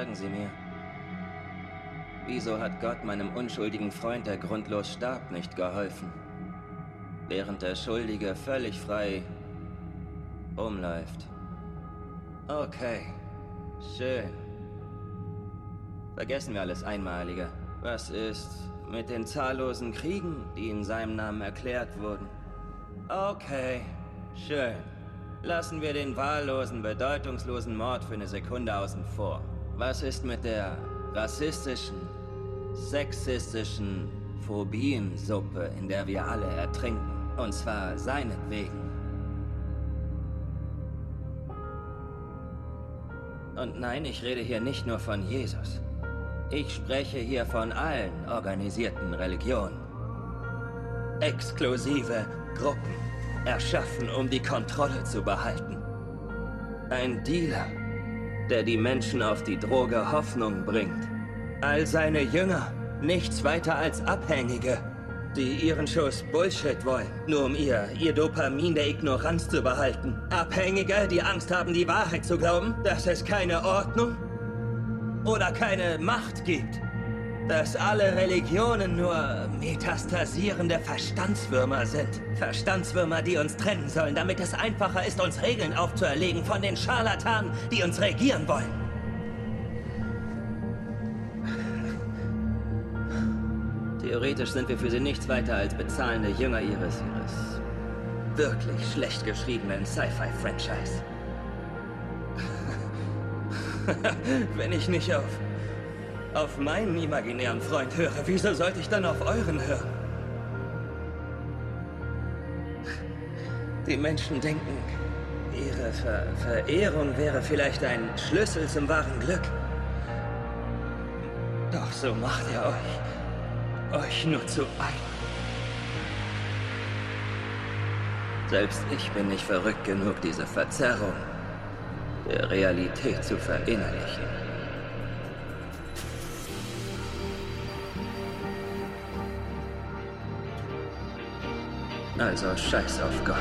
Sagen Sie mir. Wieso hat Gott meinem unschuldigen Freund, der grundlos starb, nicht geholfen? Während der Schuldige völlig frei rumläuft. Okay, schön. Vergessen wir alles Einmalige. Was ist mit den zahllosen Kriegen, die in seinem Namen erklärt wurden? Okay, schön. Lassen wir den wahllosen, bedeutungslosen Mord für eine Sekunde außen vor. Was ist mit der rassistischen, sexistischen Phobiensuppe, in der wir alle ertrinken? Und zwar seinetwegen. Und nein, ich rede hier nicht nur von Jesus. Ich spreche hier von allen organisierten Religionen. Exklusive Gruppen, erschaffen, um die Kontrolle zu behalten. Ein Dealer, der die Menschen auf die Droge Hoffnung bringt. All seine Jünger, nichts weiter als Abhängige, die ihren Schuss Bullshit wollen, nur um ihr, ihr Dopamin der Ignoranz zu behalten. Abhängige, die Angst haben, die Wahrheit zu glauben, dass es keine Ordnung oder keine Macht gibt. Dass alle Religionen nur metastasierende Verstandswürmer sind. Verstandswürmer, die uns trennen sollen, damit es einfacher ist, uns Regeln aufzuerlegen von den Scharlatanen, die uns regieren wollen. Theoretisch sind wir für sie nichts weiter als bezahlende Jünger ihres, ihres wirklich schlecht geschriebenen Sci-Fi-Franchise. Wenn ich nicht auf auf meinen imaginären Freund höre, wieso sollte ich dann auf euren hören? Die Menschen denken, ihre Ver Verehrung wäre vielleicht ein Schlüssel zum wahren Glück. Doch so macht er euch, euch nur zu ein. Selbst ich bin nicht verrückt genug, diese Verzerrung der Realität zu verinnerlichen. Also scheiß auf Gott.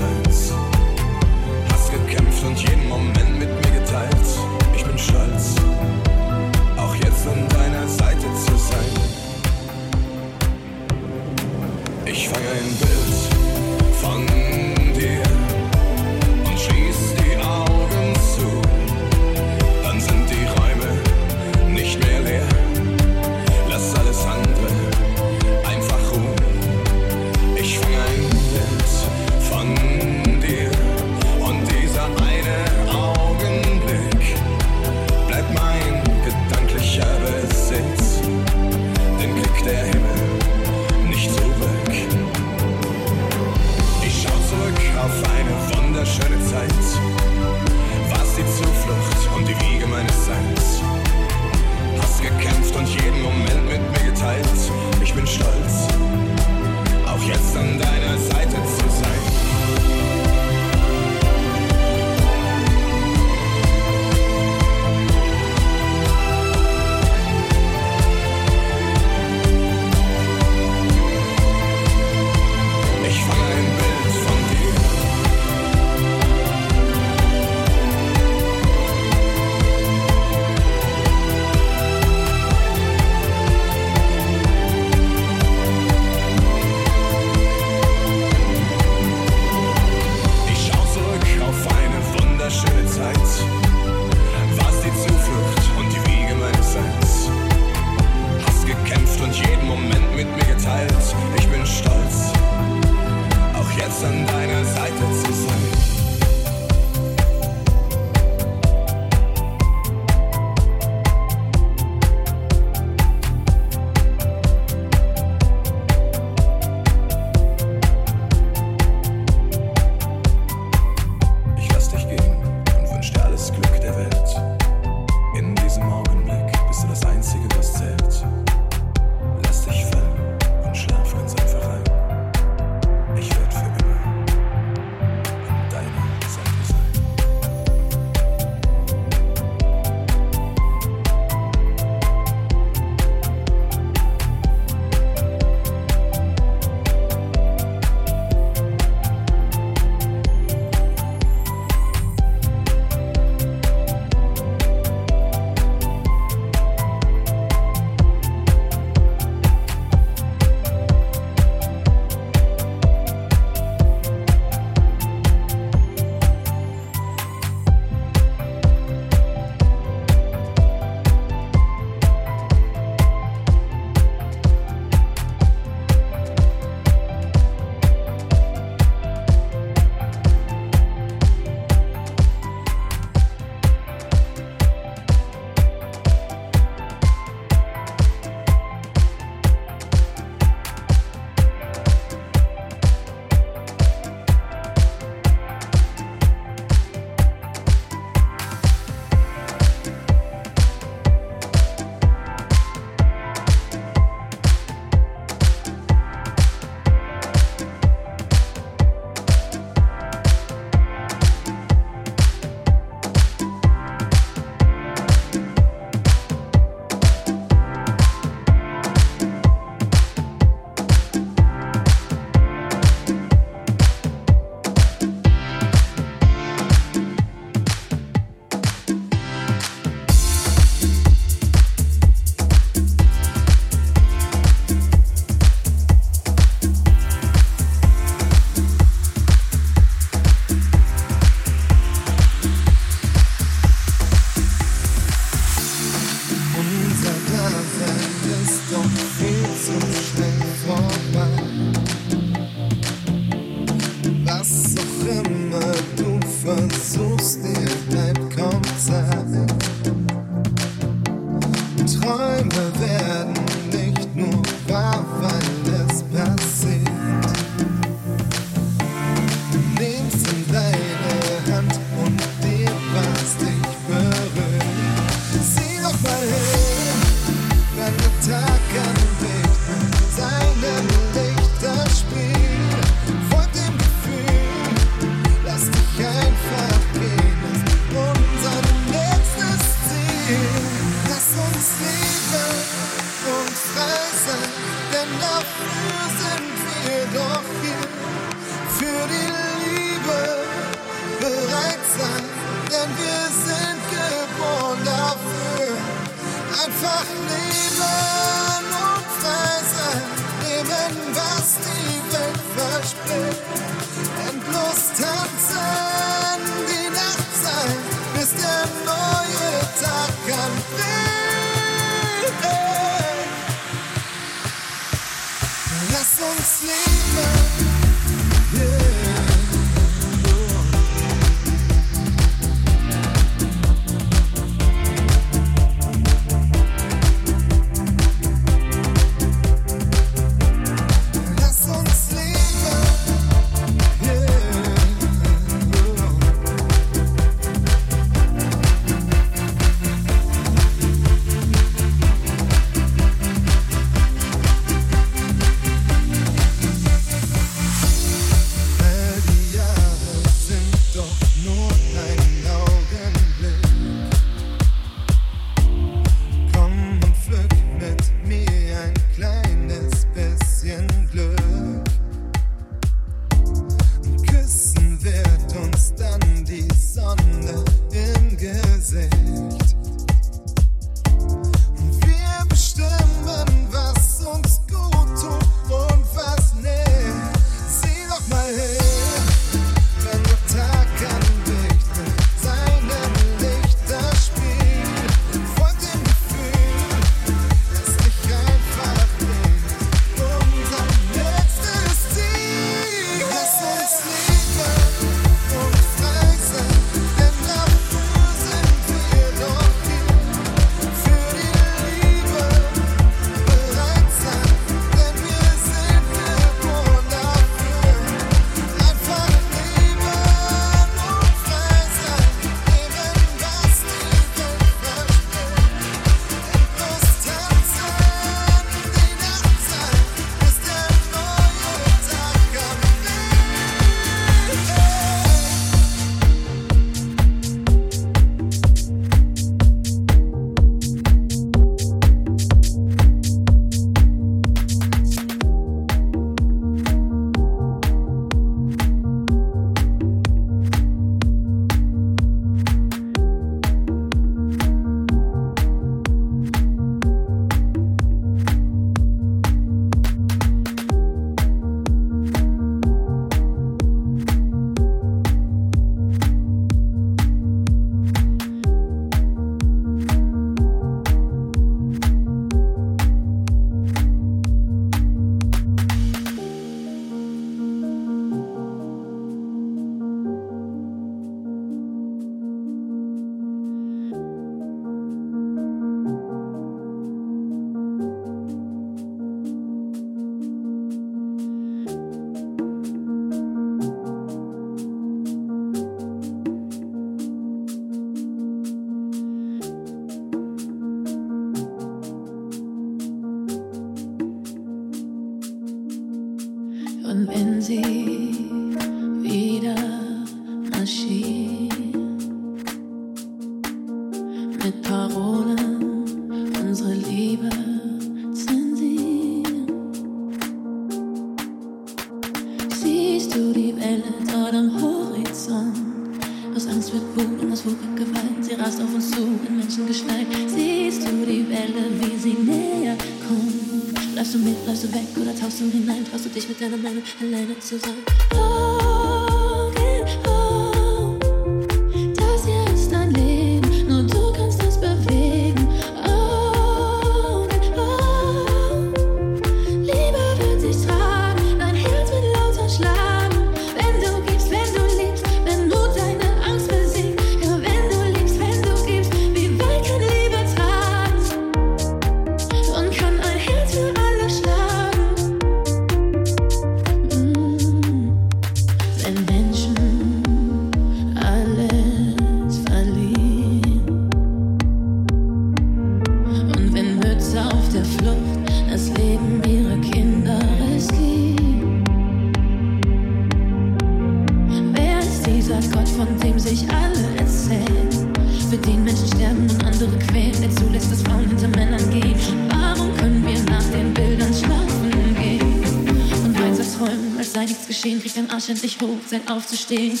Zeit aufzustehen.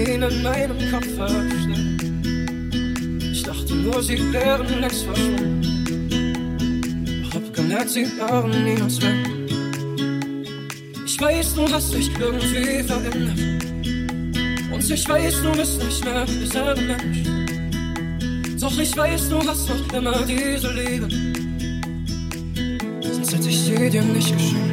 Melodien in meinem Kopf versteckt. Ich dachte nur, sie wären längst verschwunden. Hab gemerkt, sie waren niemals weg. Ich weiß, du hast dich irgendwie verändert. Und ich weiß, du bist nicht mehr derselbe Mensch. Doch ich weiß, du hast noch immer diese Liebe. Sonst hätte ich sie dir nicht geschenkt.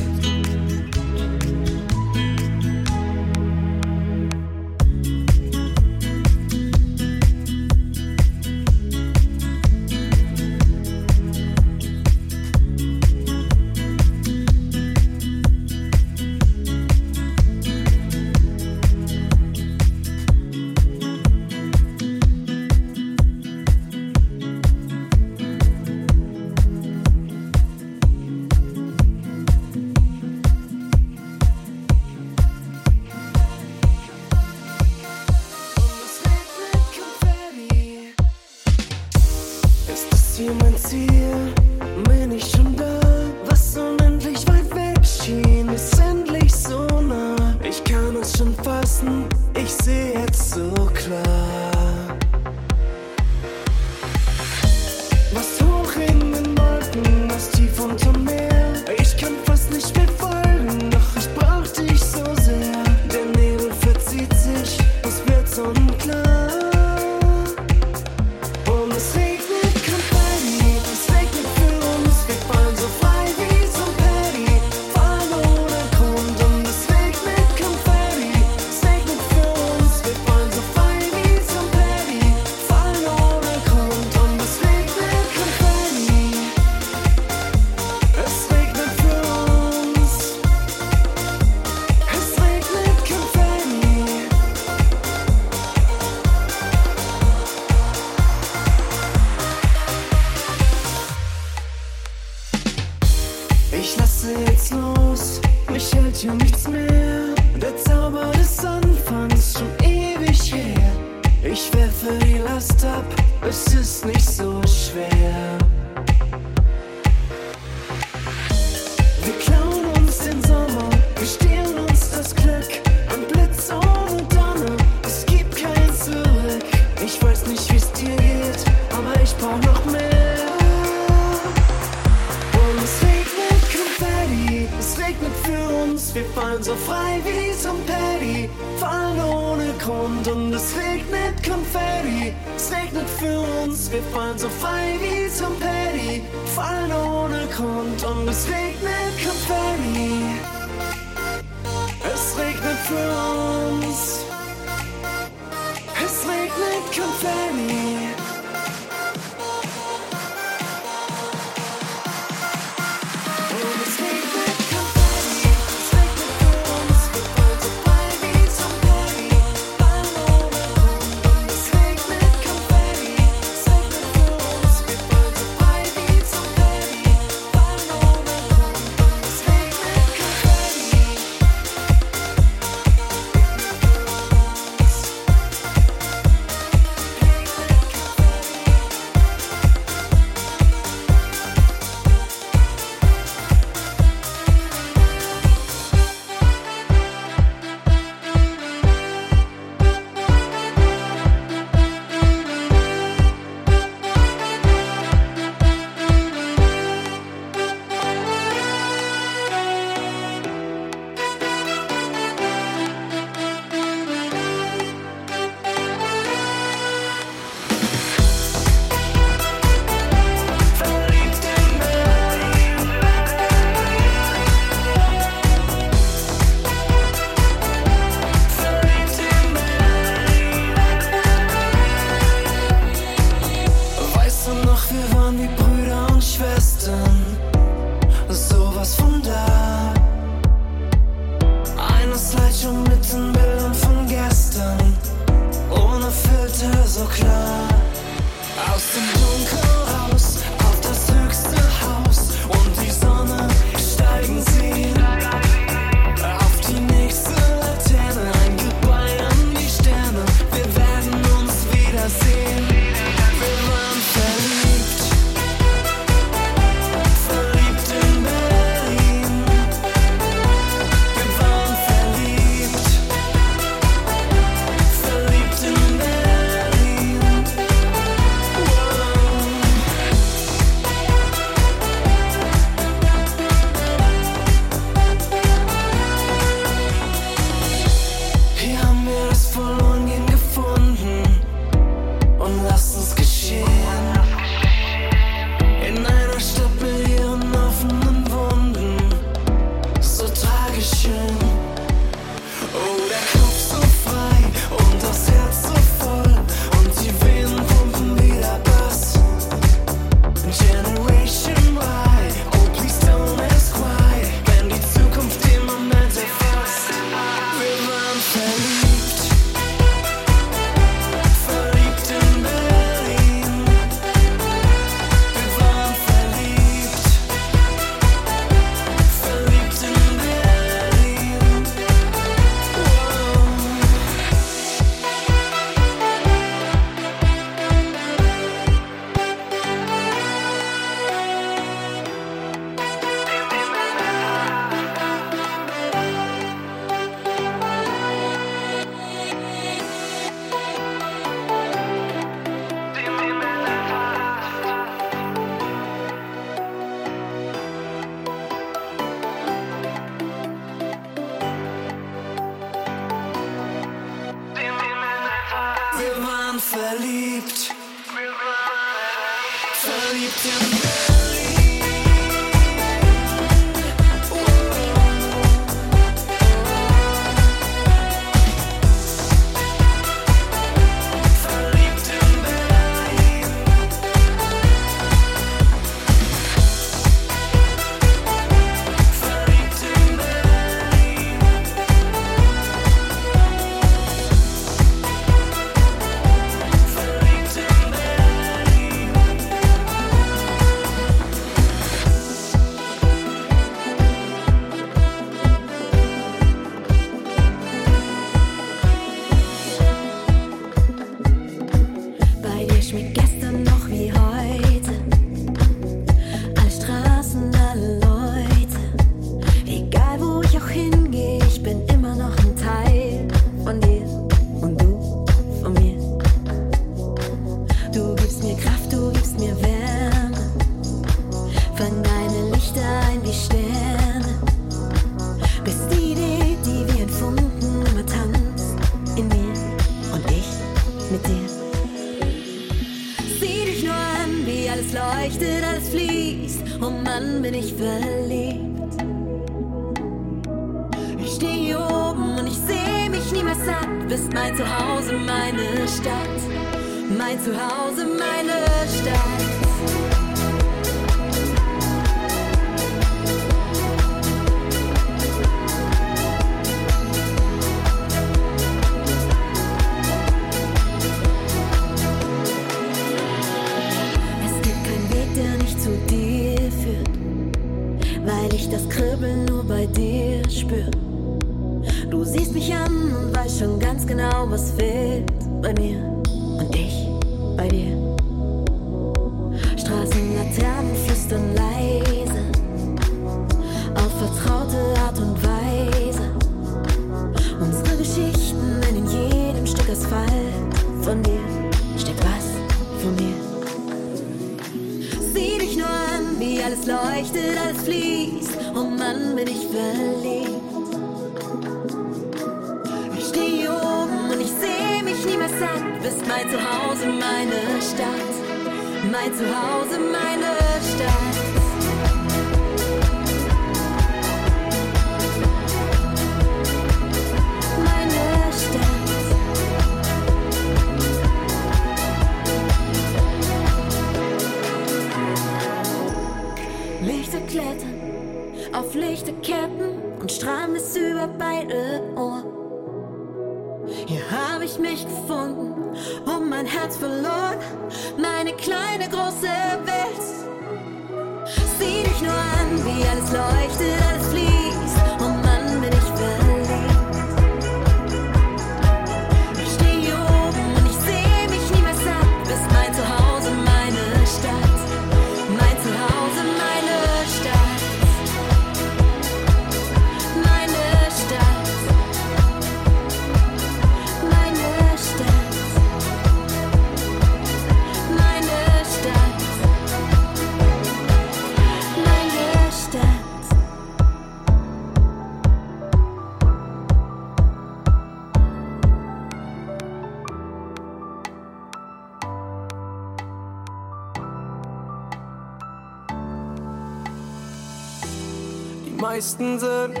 Meisten sind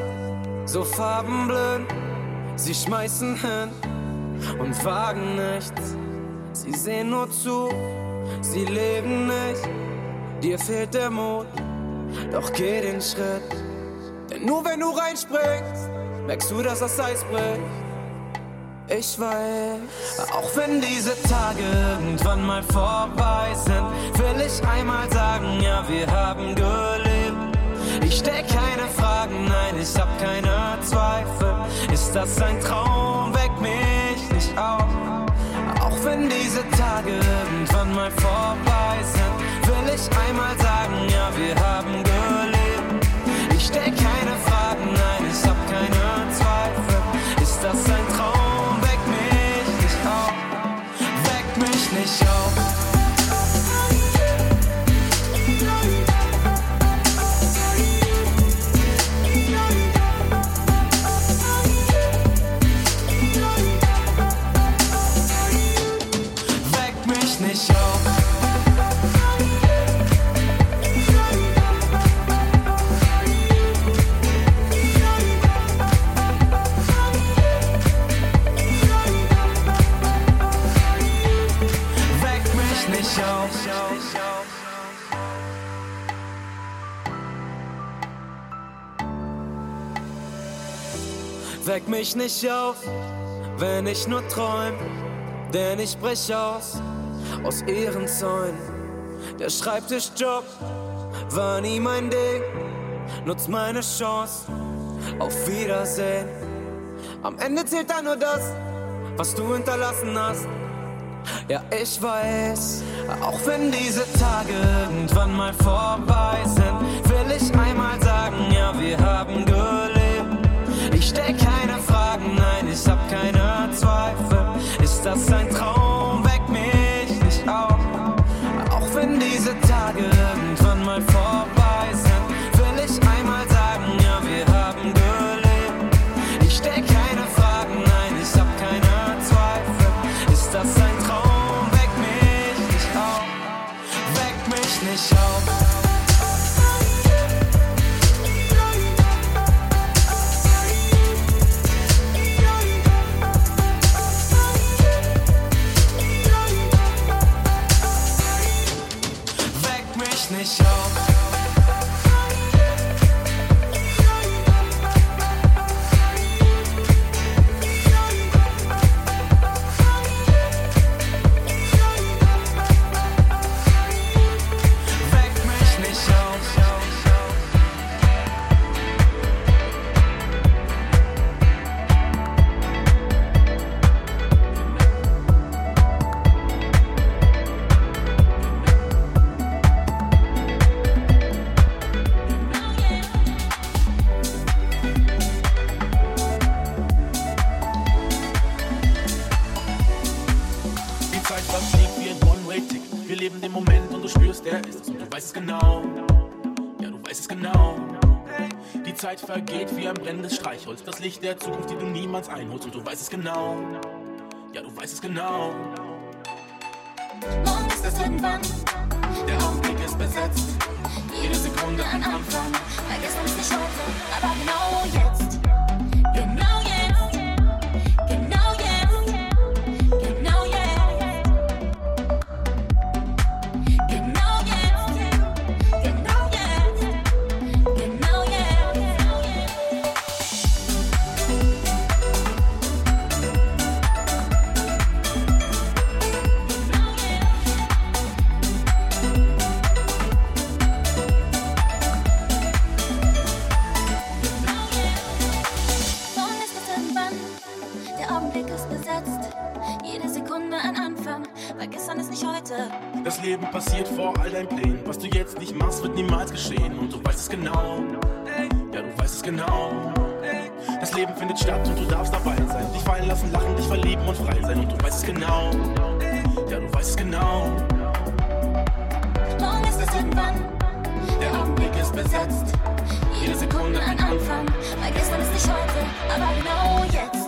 so farbenblind, sie schmeißen hin und wagen nichts. Sie sehen nur zu, sie leben nicht. Dir fehlt der Mut, doch geh den Schritt. Denn nur wenn du reinspringst, merkst du, dass das Eis bricht. Ich weiß, auch wenn diese Tage irgendwann mal vorbei sind, will ich einmal sagen, ja, wir haben ich hab keine Zweifel. Ist das ein Traum? Weck mich nicht auf. Auch wenn diese Tage irgendwann mal vorbei sind, will ich einmal sagen, ja, wir haben mich nicht auf, wenn ich nur träum, denn ich brech aus, aus ihren Zäunen. Der Schreibtischjob war nie mein Ding, nutz meine Chance, auf Wiedersehen. Am Ende zählt dann nur das, was du hinterlassen hast. Ja, ich weiß, auch wenn diese Tage irgendwann mal vorbei sind, will ich einmal sagen, ja, wir haben gelebt. Ich stell keine Fragen, nein, ich hab keine Zweifel. Ist das ein Traum? Streichholz, das Licht der Zukunft, die du niemals einholst und du weißt es genau. Ja, du weißt es genau. Morgen ist es irgendwann, der Augenblick ist besetzt. Jede Sekunde ein Anfang, gestern ist nicht heute, aber genau jetzt. Genau jetzt. Deinen Plänen. Was du jetzt nicht machst, wird niemals geschehen. Und du weißt es genau. Ja, du weißt es genau. Das Leben findet statt und du darfst dabei sein. Dich fallen lassen, lachen, dich verlieben und frei sein. Und du weißt es genau. Ja, du weißt es genau. Morgen ist es irgendwann, der Augenblick ist besetzt. Jede Sekunde ein Anfang, weil gestern ist nicht heute, aber genau jetzt.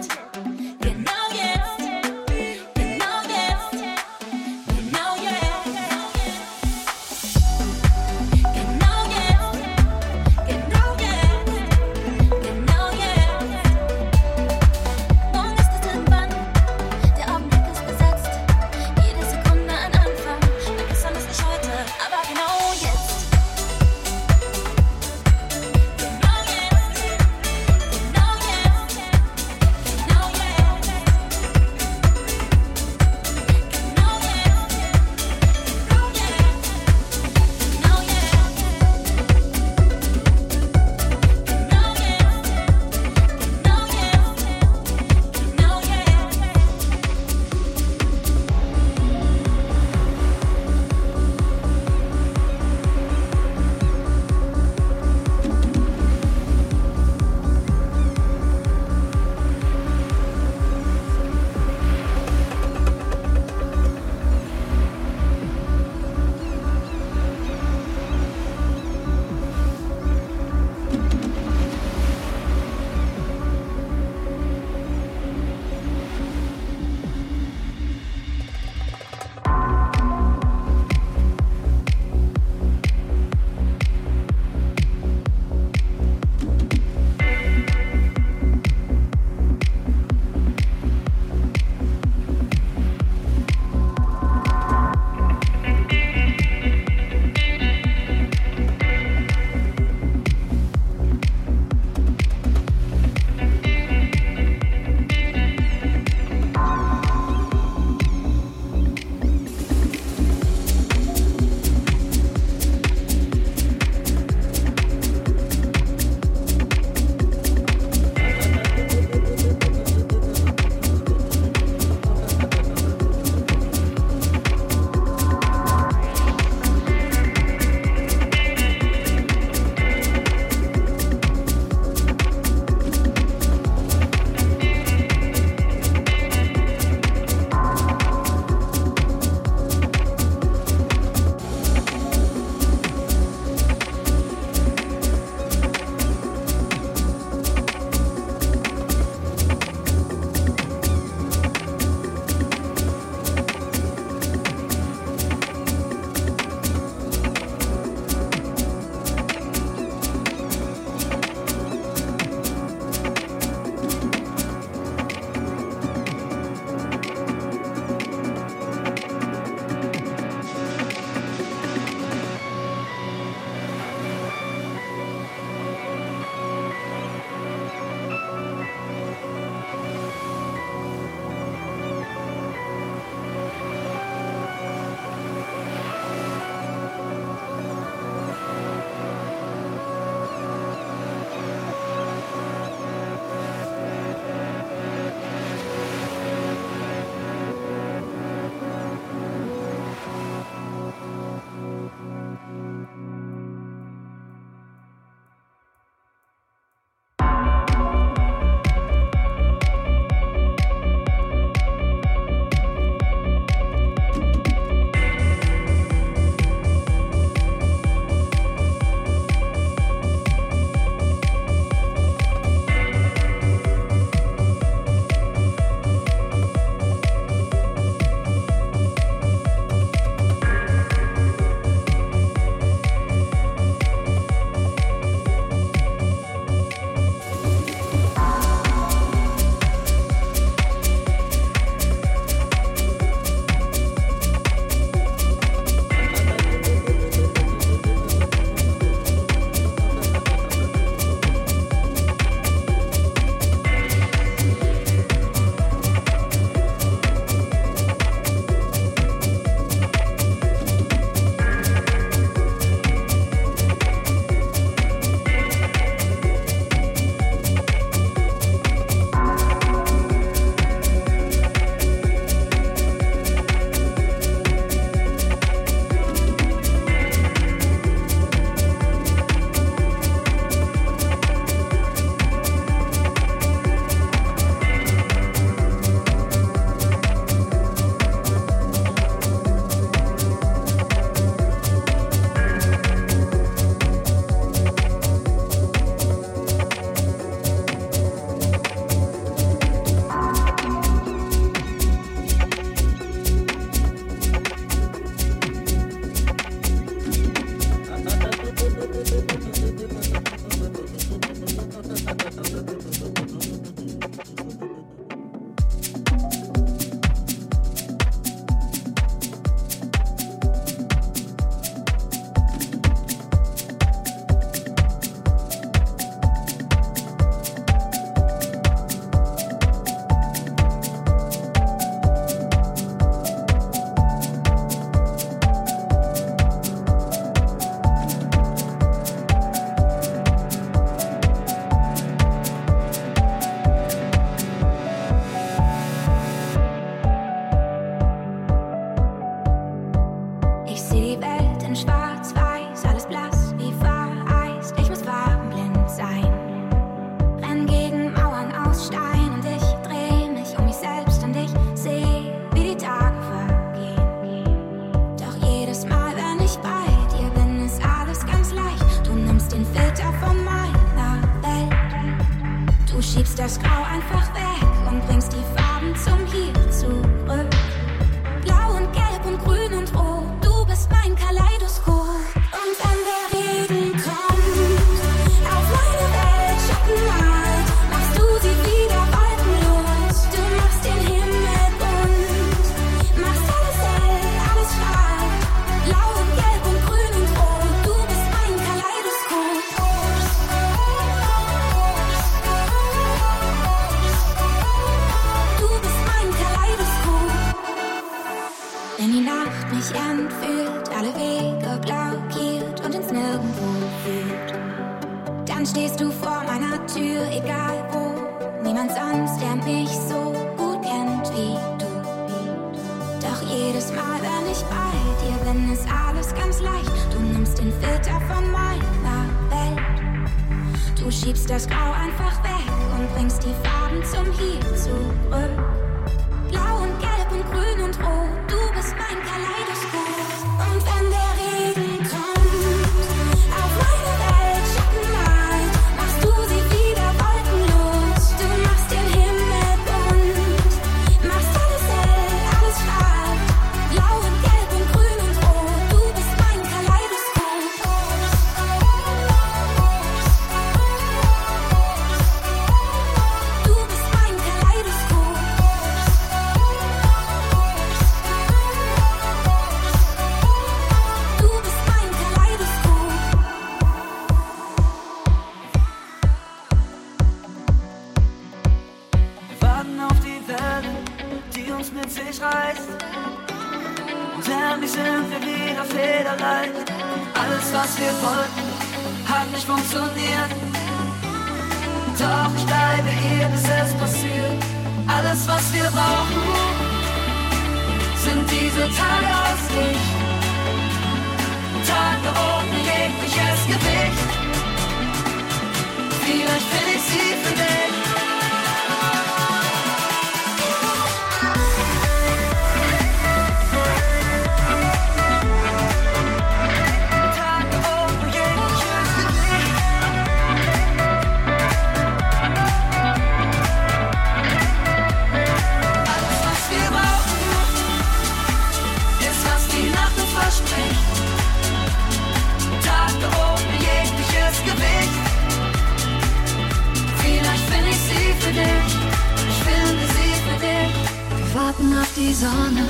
Schatten auf die Sonne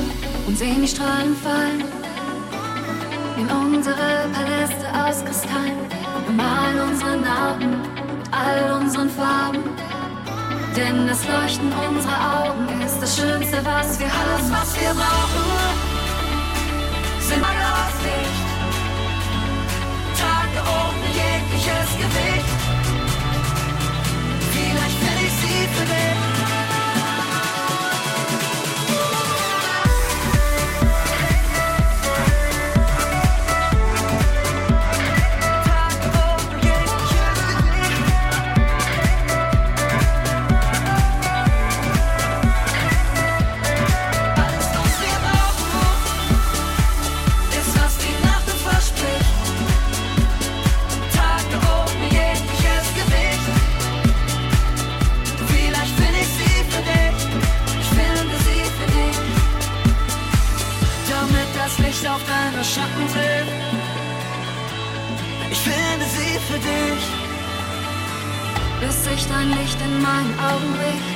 und sehen die Strahlen fallen. In unsere Paläste aus Kristall wir malen unsere Narben mit all unseren Farben. Denn das Leuchten unserer Augen ist das Schönste, was wir haben. Alles, was wir brauchen, sind blaues Licht. Tage ohne jegliches Gewicht. Vielleicht finde ich sie für dich. ein Licht in meinen Augen.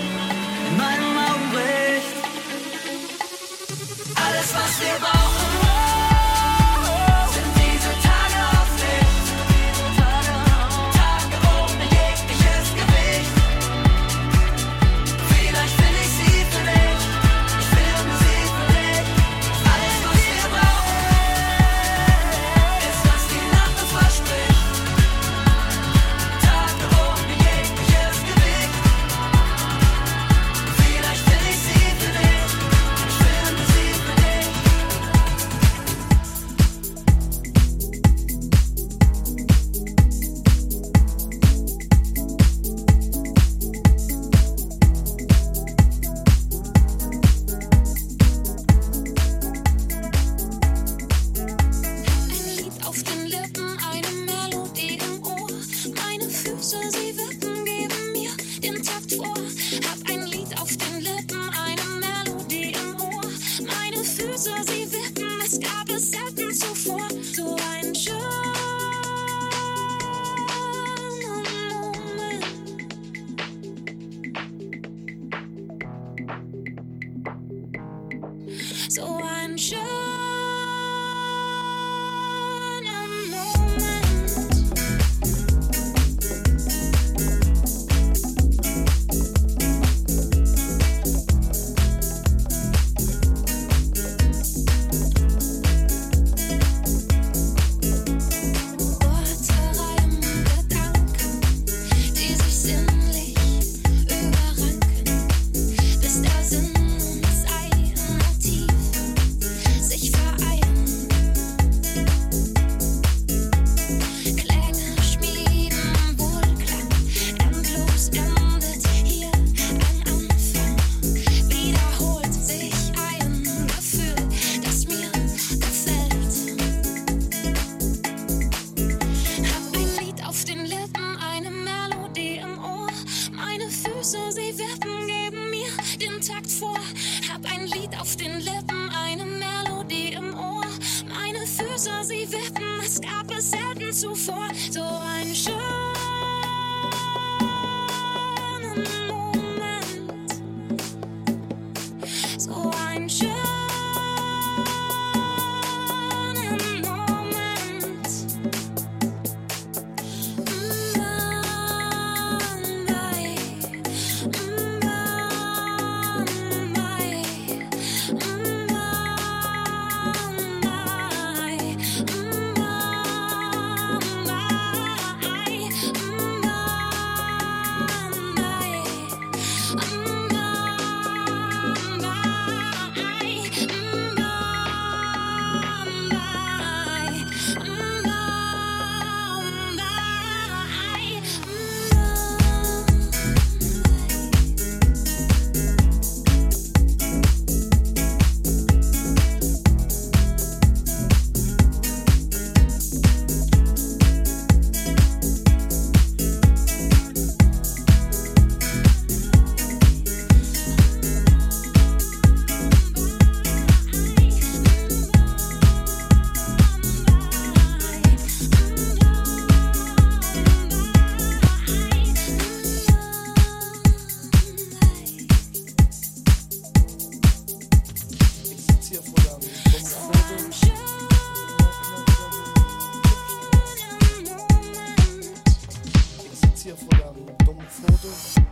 Foto.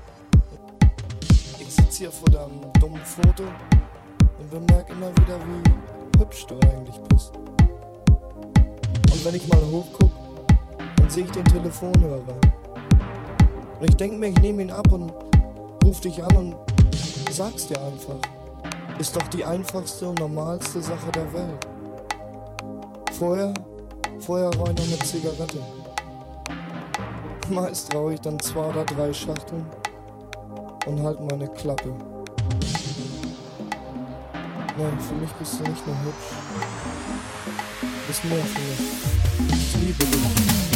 Ich sitz hier vor deinem dummen Foto und bemerk immer wieder, wie hübsch du eigentlich bist. Und wenn ich mal hochguck, dann sehe ich den Telefonhörer. Und ich denk mir, ich nehme ihn ab und ruf dich an und sag's dir einfach. Ist doch die einfachste und normalste Sache der Welt. Vorher, vorher noch eine Zigarette. Meist rauche ich dann zwei oder drei Schachteln und halt meine Klappe. Nein, für mich bist du nicht nur hübsch. Du bist mehr für mich. Ich liebe dich.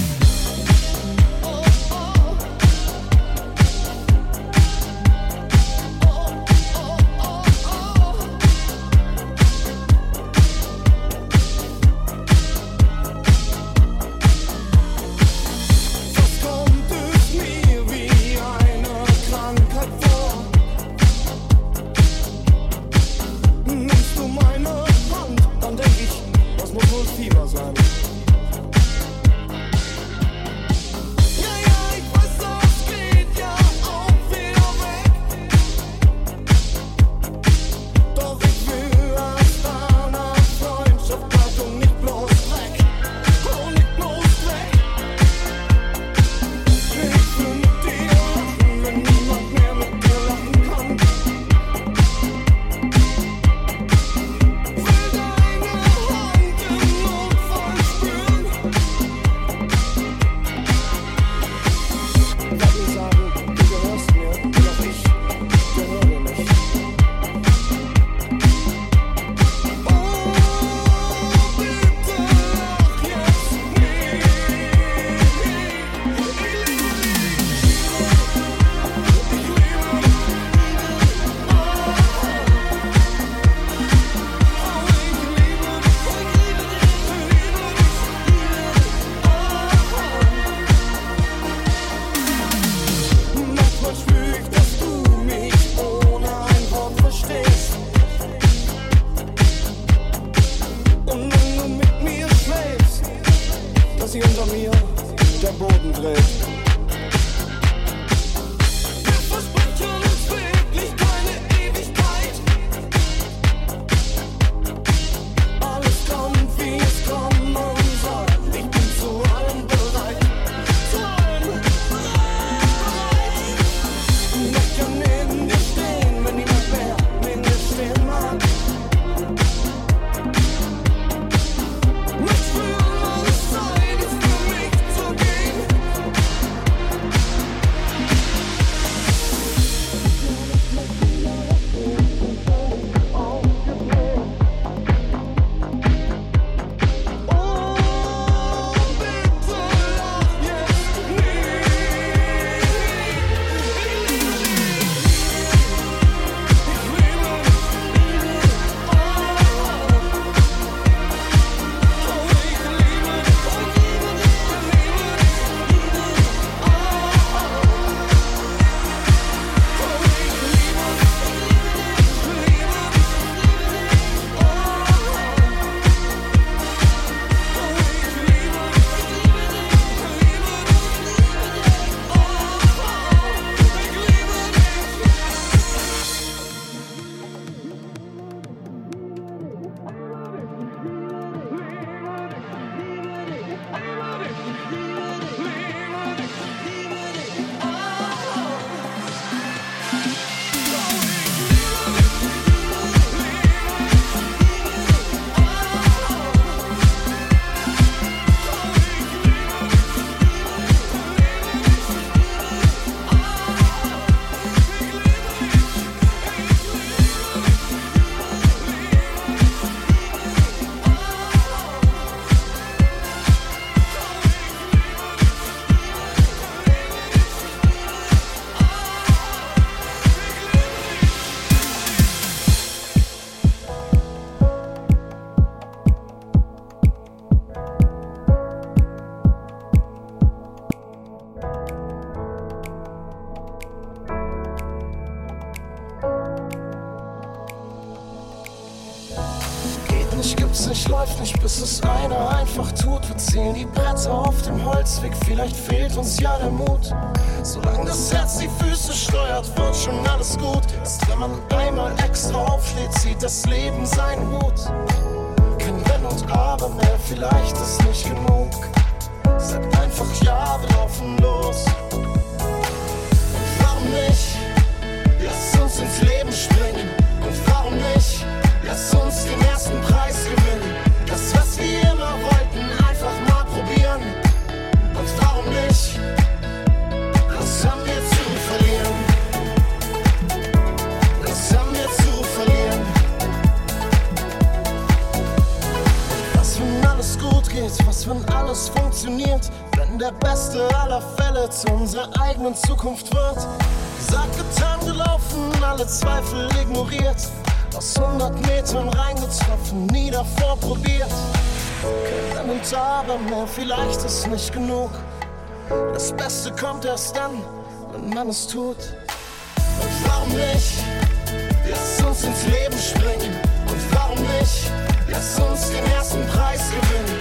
Vielleicht fehlt uns ja der Mut. Solange das Herz die Füße steuert, wird schon alles gut. Erst wenn man einmal extra aufsteht, zieht das Leben seinen Hut. Kein Wenn und Aber mehr, vielleicht ist nicht genug. Sagt einfach ja, wir laufen eigenen Zukunft wird? Gesagt, getan, gelaufen, alle Zweifel ignoriert. Aus 100 Metern reingetroffen, nie davor probiert. Kein und Aber mehr, vielleicht ist nicht genug. Das Beste kommt erst dann, wenn man es tut. Und warum nicht? Lass uns ins Leben springen. Und warum nicht? Lass uns den ersten Preis gewinnen.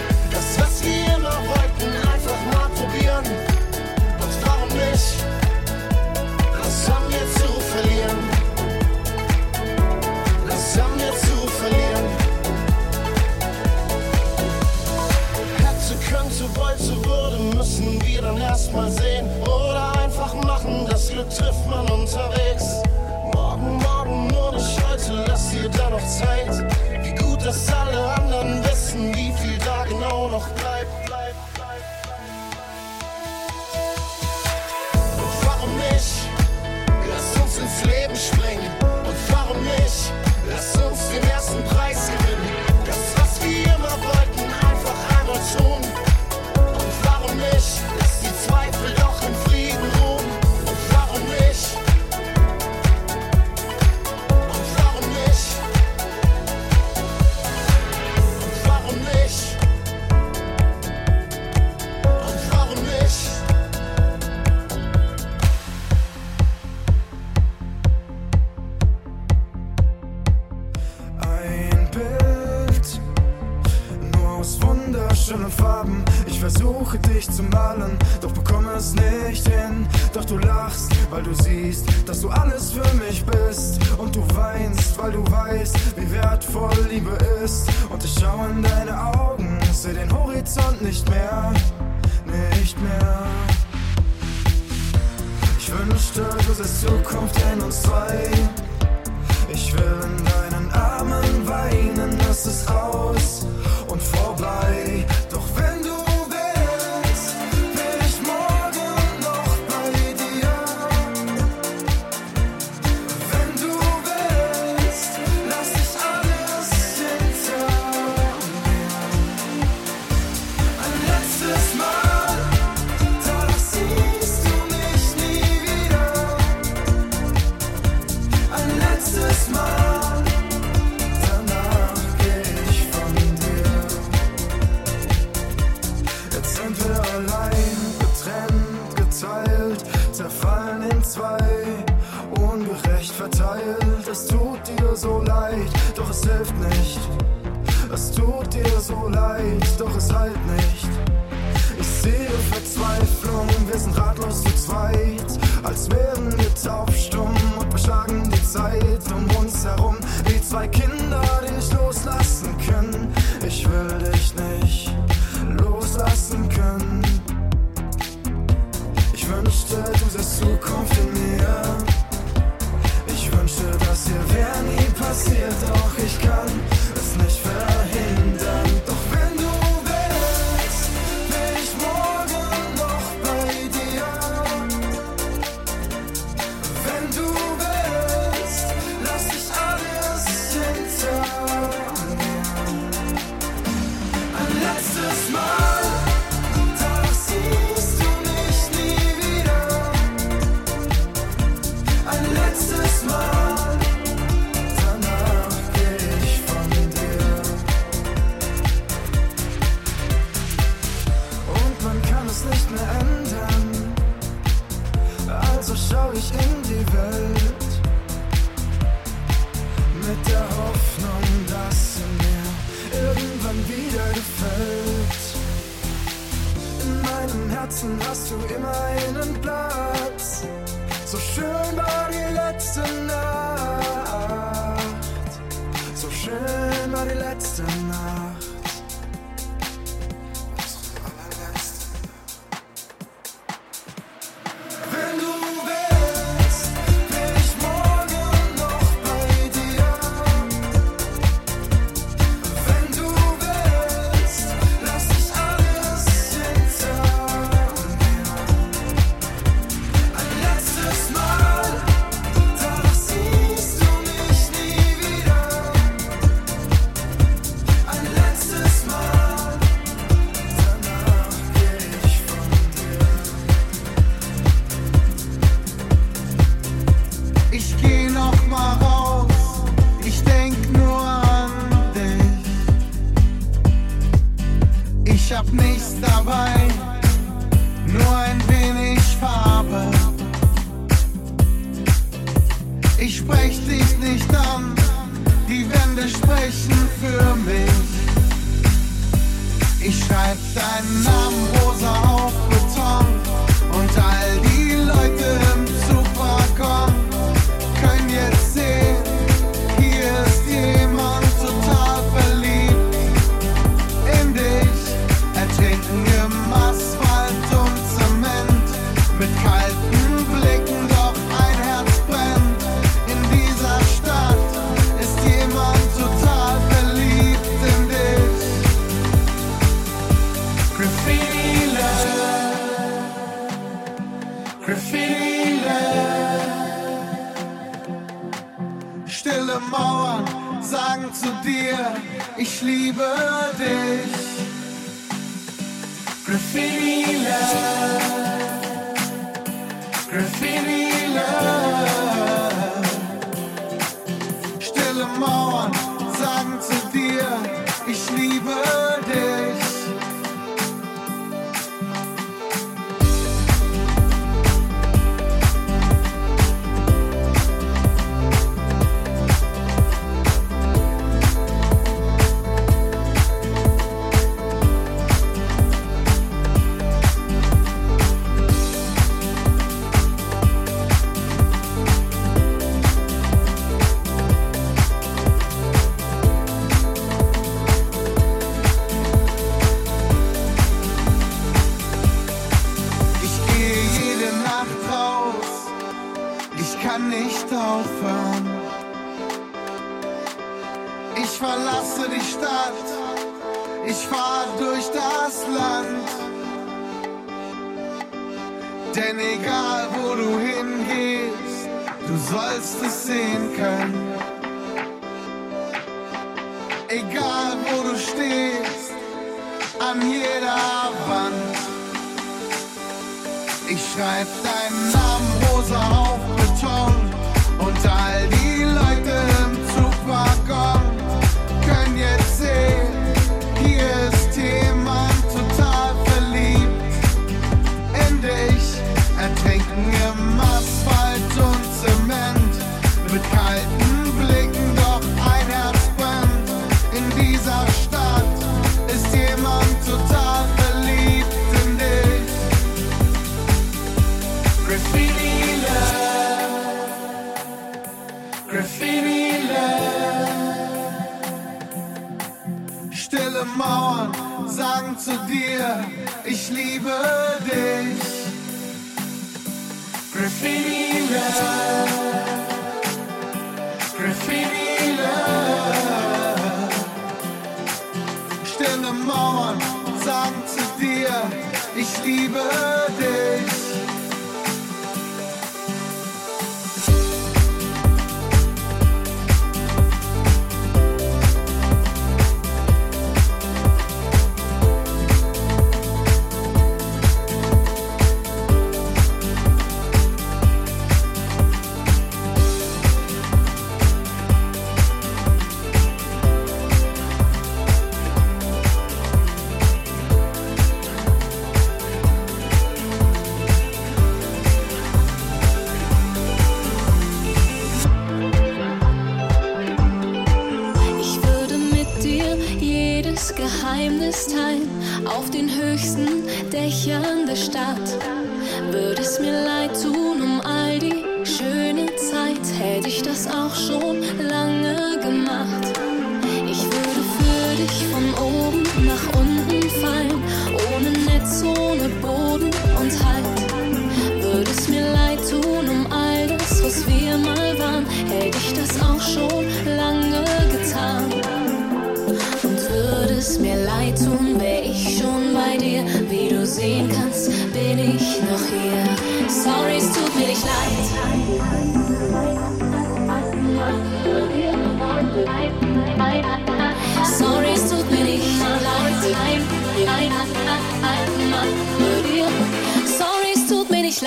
Wollte, würde, müssen wir dann erstmal sehen. Oder einfach machen, das Glück trifft man unterwegs. Morgen, morgen, nur nicht heute, lass dir da noch Zeit. Wie gut, dass alle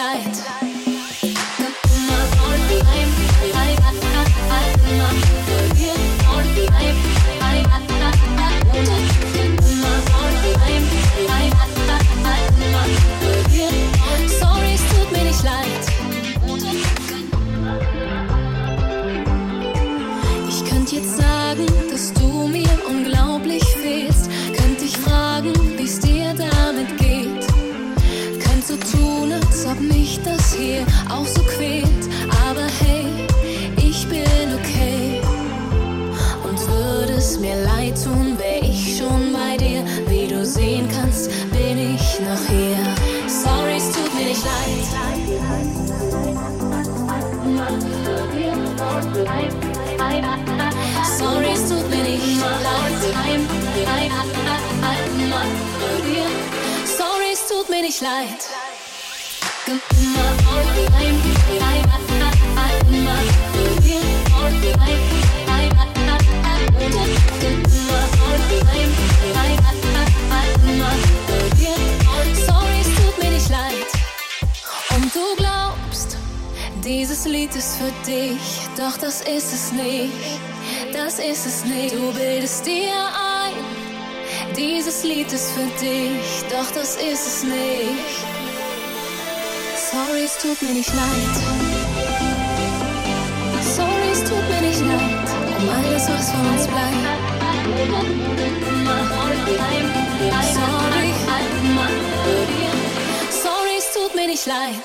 Light. Light. Sorry, es tut mir nicht leid. Und du glaubst, dieses Lied ist für dich, doch das ist es nicht. Das ist es nicht. Du bildest dir ein. Dieses Lied ist für dich, doch das ist es nicht. Sorry, es tut mir nicht leid. Sorry, es tut mir nicht leid. Um alles, was von uns bleibt. Sorry. Sorry, es tut mir nicht leid.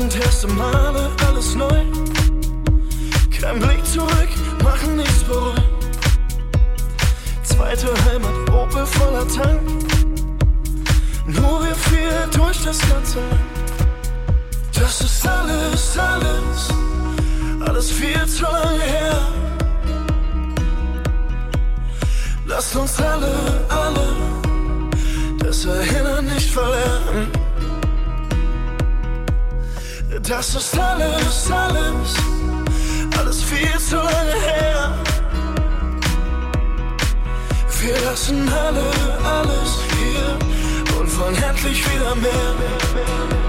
Tausend erste Male, alles neu. Kein Blick zurück, machen nichts bereuen. Zweite Heimat, Opel voller Tank. Nur wir vier durch das ganze. Das ist alles, alles, alles viel zu lange her. Lasst uns alle, alle das Erinnern nicht verlernen. Das ist alles, alles, alles viel zu lange her. Wir lassen alle, alles hier und wollen endlich wieder mehr. Bands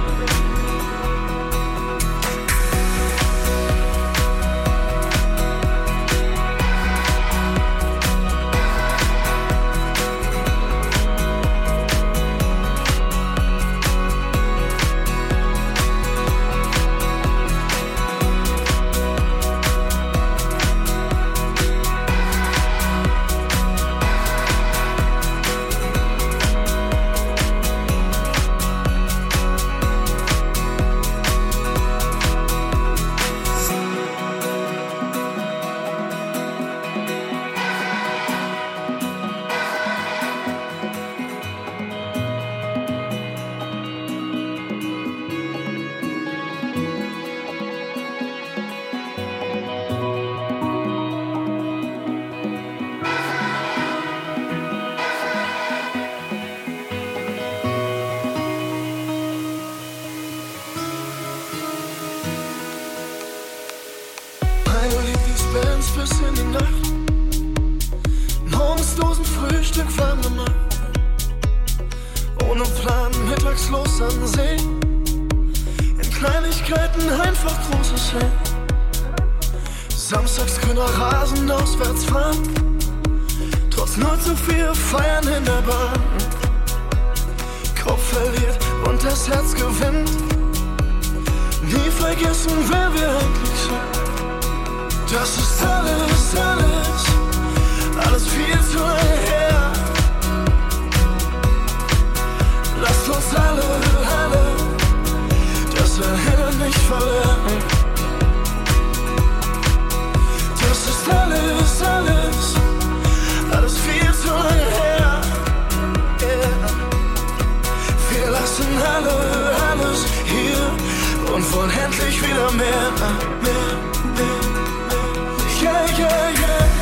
hier und wollen endlich wieder mehr, mehr, mehr. Yeah, yeah, yeah. Yeah,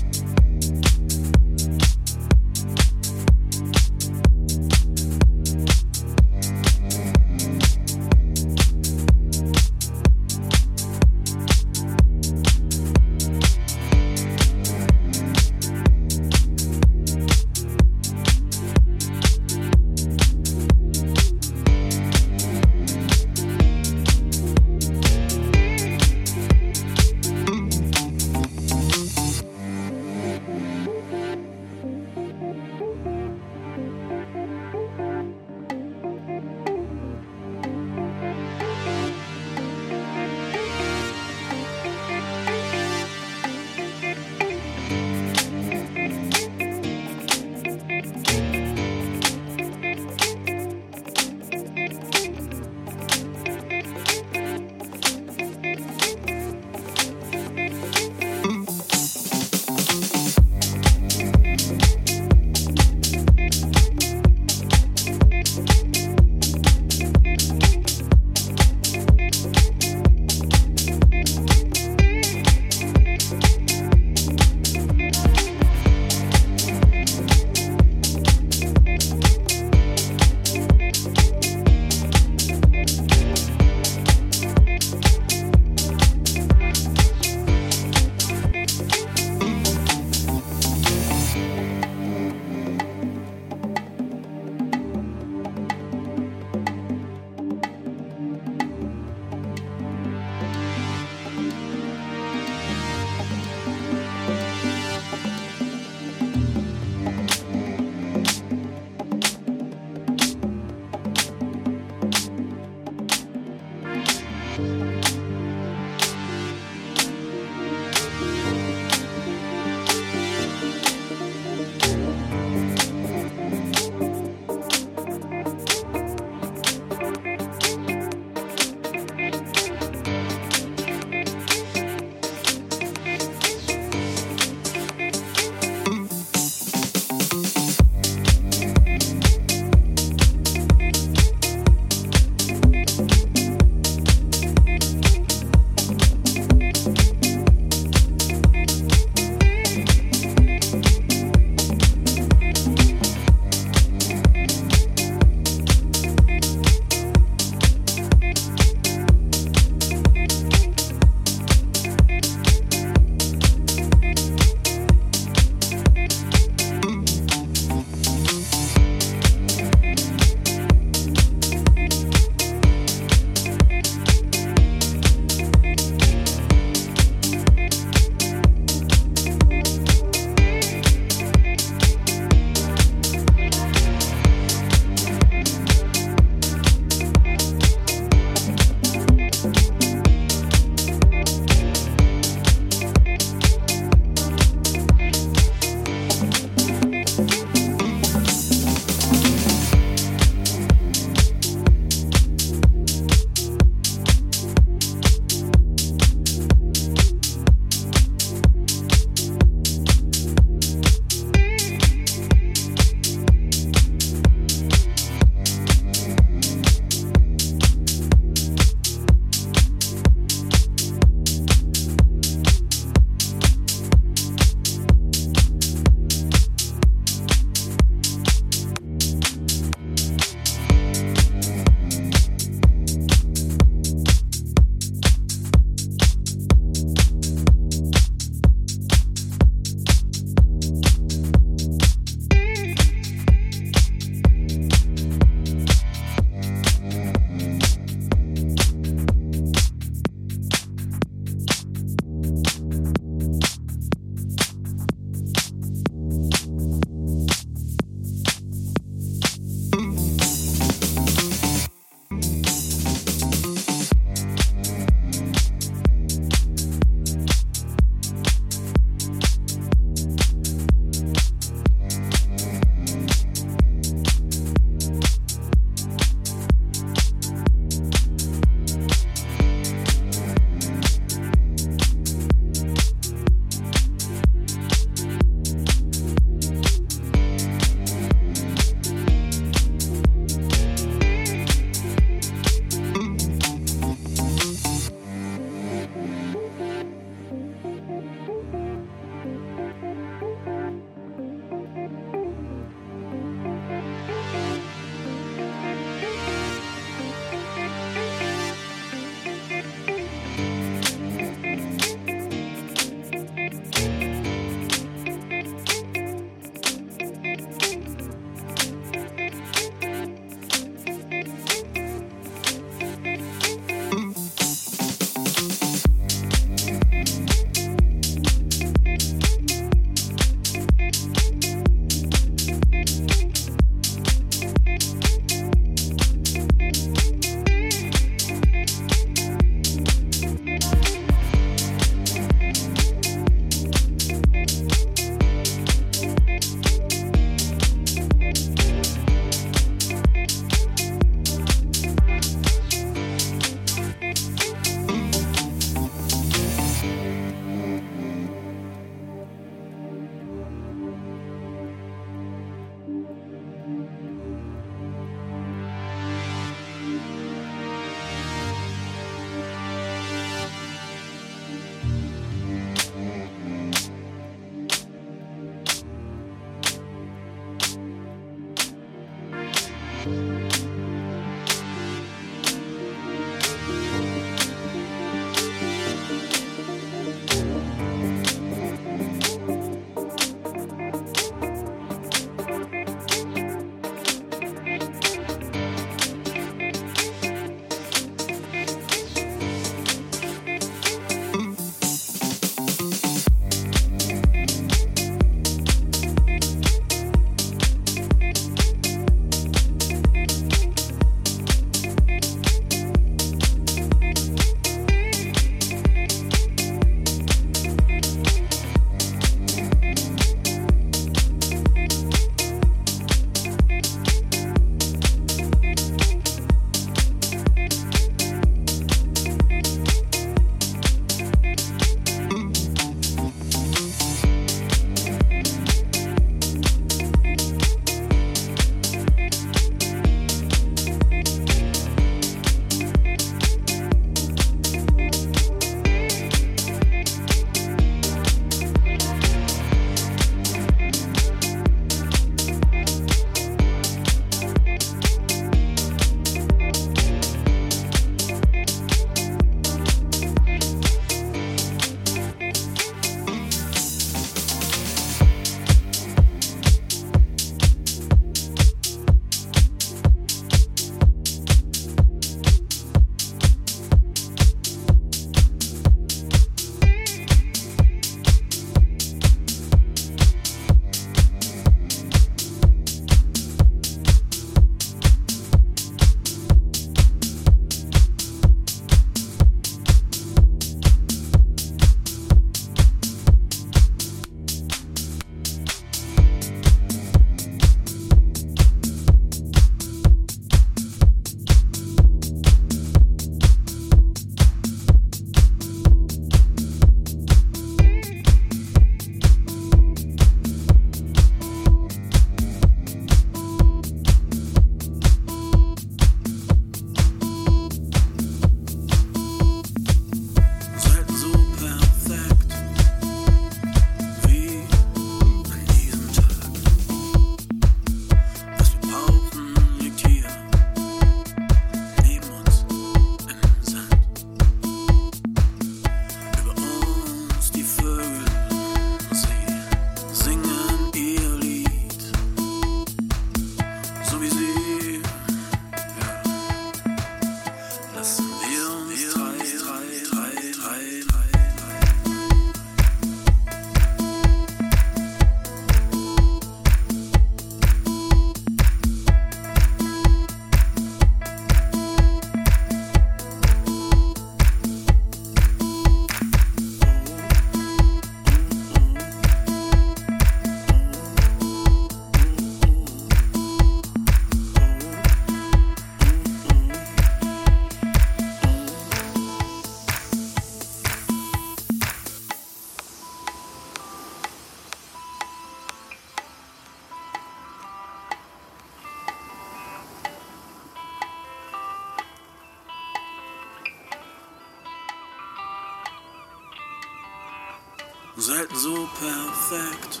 selten so perfekt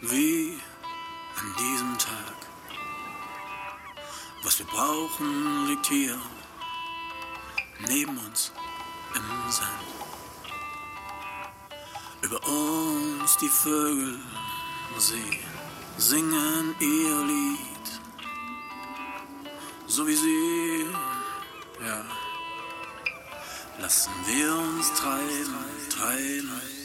wie an diesem Tag. Was wir brauchen, liegt hier neben uns im Sand. Über uns die Vögel, sie singen ihr Lied, so wie sie, ja. Lassen wir uns treiben, treiben.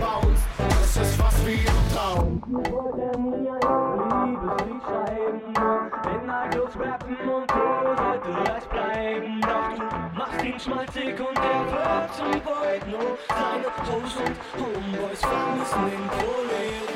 baust. Das ist was wie ein Traum. Wurde mir ein Liebeslied schreiben, in Nagels rappen und er sollte leicht bleiben. Doch du machst ihn schmalzig und er wird zum Void. Nur seine Hoes und Homeboys vermissen den Prolet.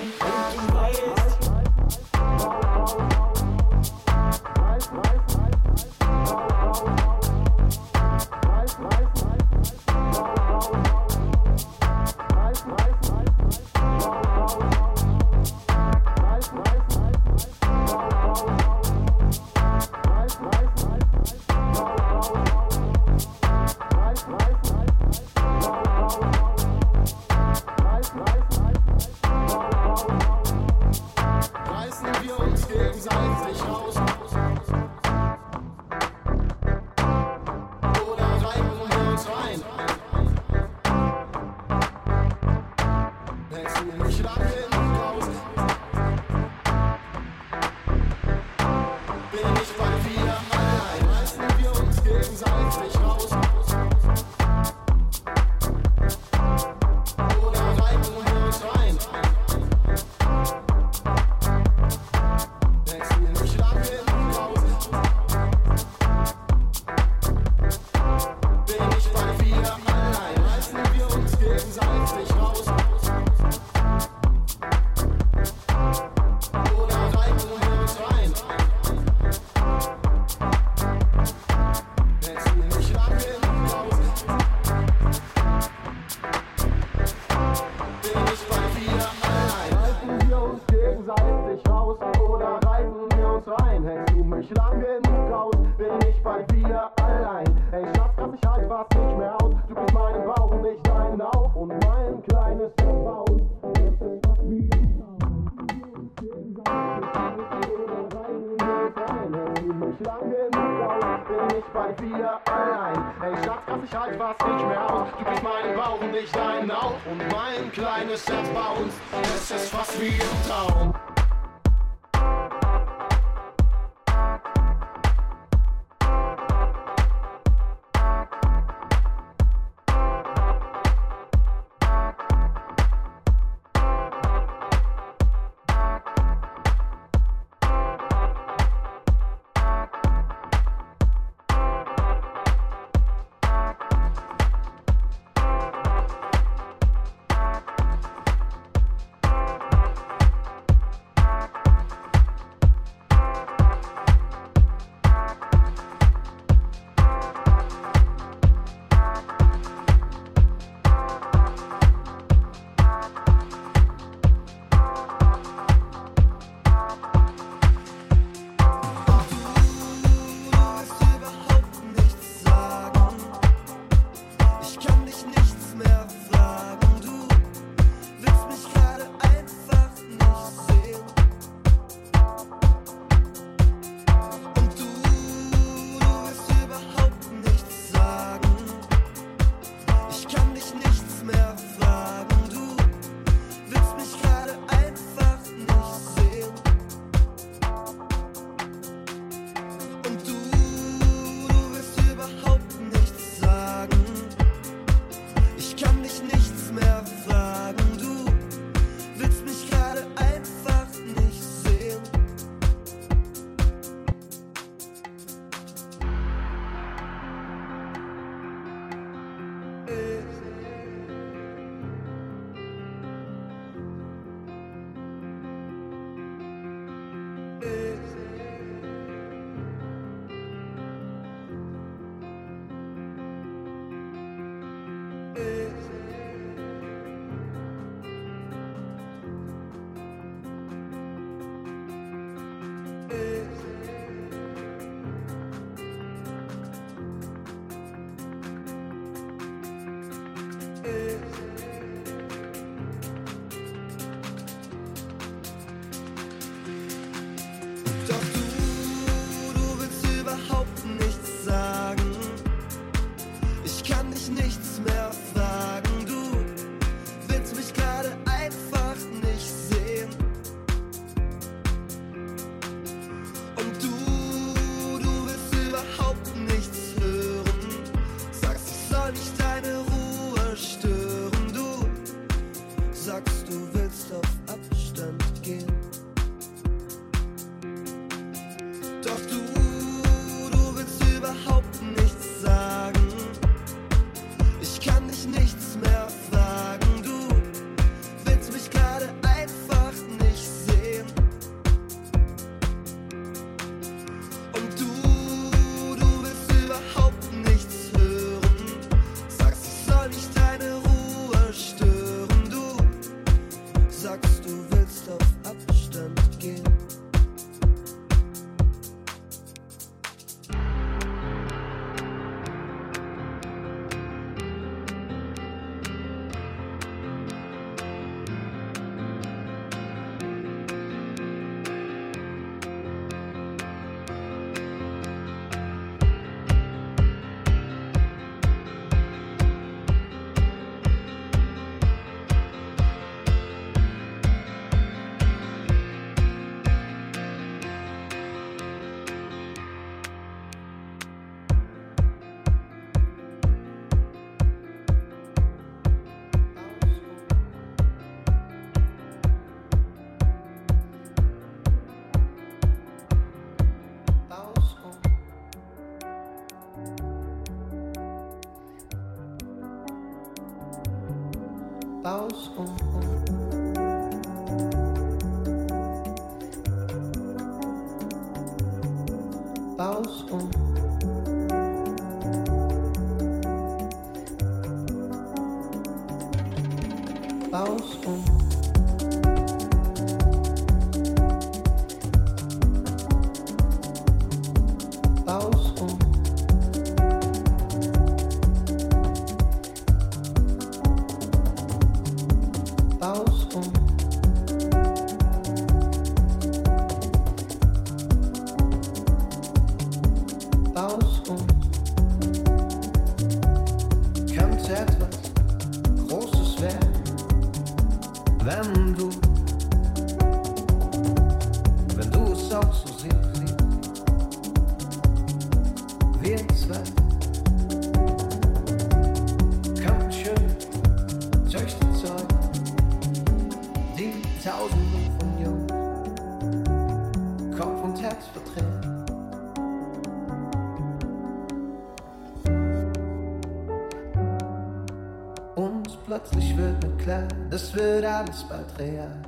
Alles bald real.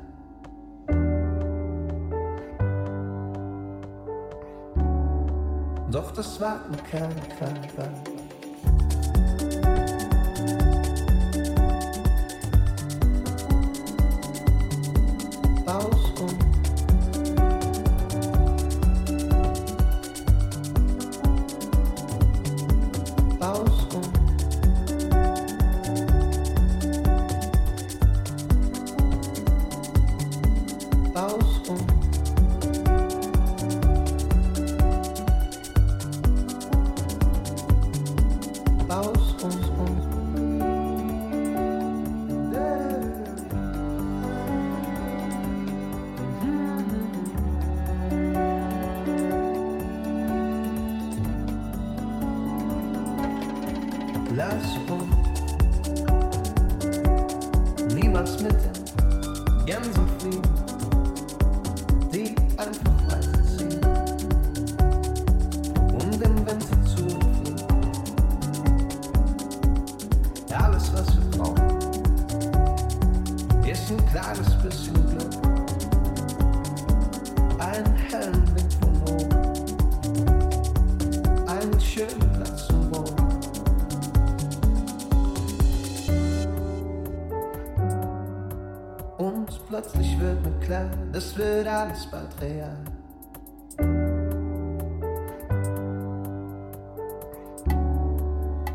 Doch das war keine Qual. Andrea.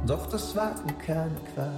Doch das war kein Qual.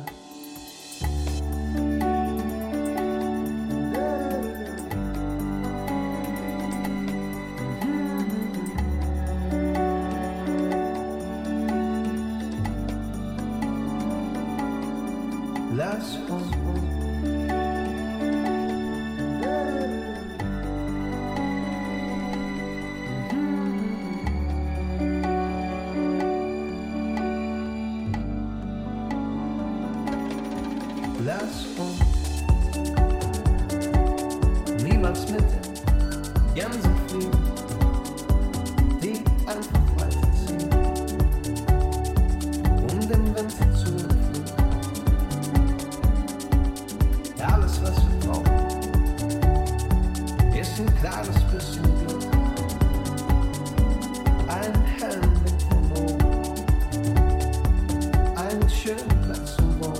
possible.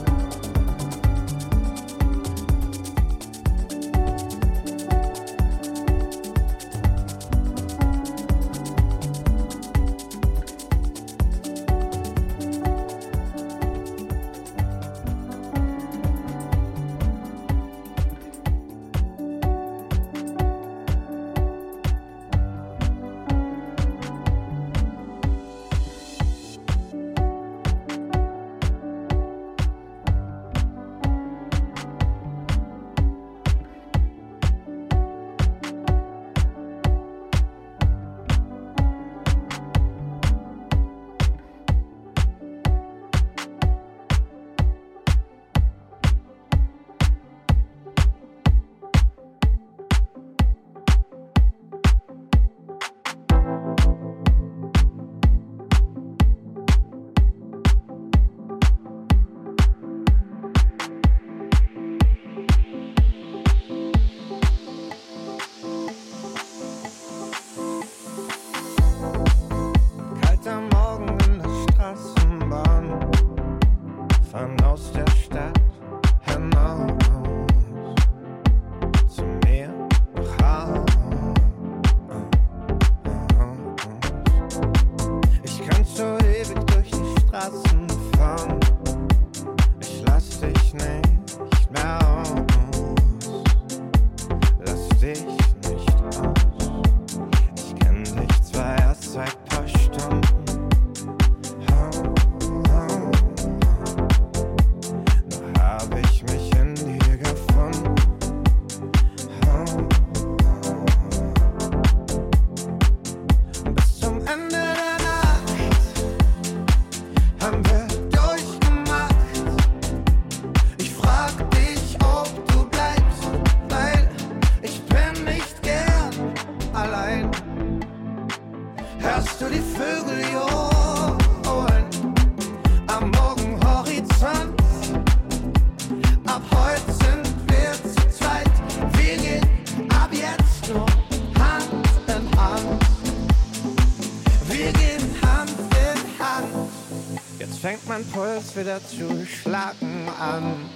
mein Puls wieder zu schlagen an.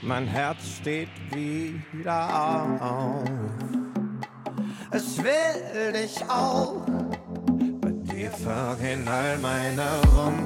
Mein Herz steht wieder auf. Es will dich auch. Mit dir vergehen all meine Wunden.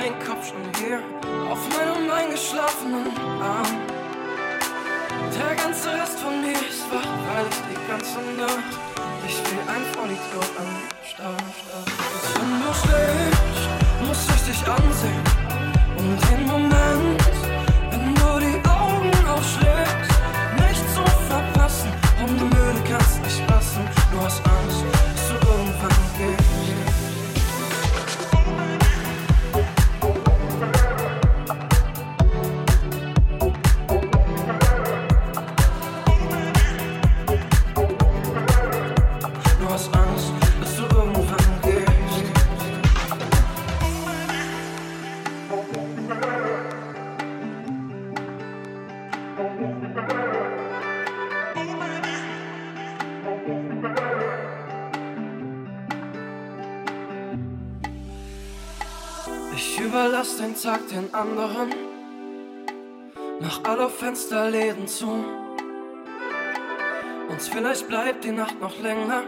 dein Kopf schon hier auf meinem eingeschlafenen Arm. Der ganze Rest von mir ist wach, weil ich die ganze Nacht dich wie ein Vollidiot anstarr. Wenn du schläfst, muss ich dich ansehen, und den Moment Tag den anderen, mach alle Fensterläden zu. Und vielleicht bleibt die Nacht noch länger,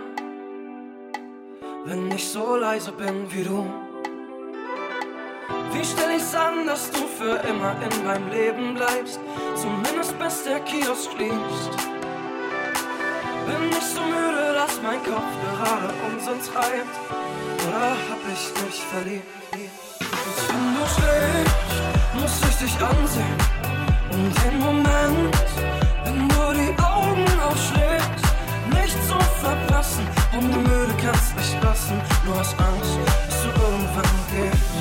wenn ich so leise bin wie du. Wie stell ich's an, dass du für immer in meinem Leben bleibst? Zumindest bis der Kiosk schließt. Bin ich so müde, dass mein Kopf gerade Unsinn treibt? Oder hab ich mich verliebt? schlecht, muss ich dich ansehen. Und den Moment, wenn du die Augen aufschlägst, nicht zu verpassen. Und die Müde kannst nicht lassen, nur hast Angst, dass du irgendwann gehst.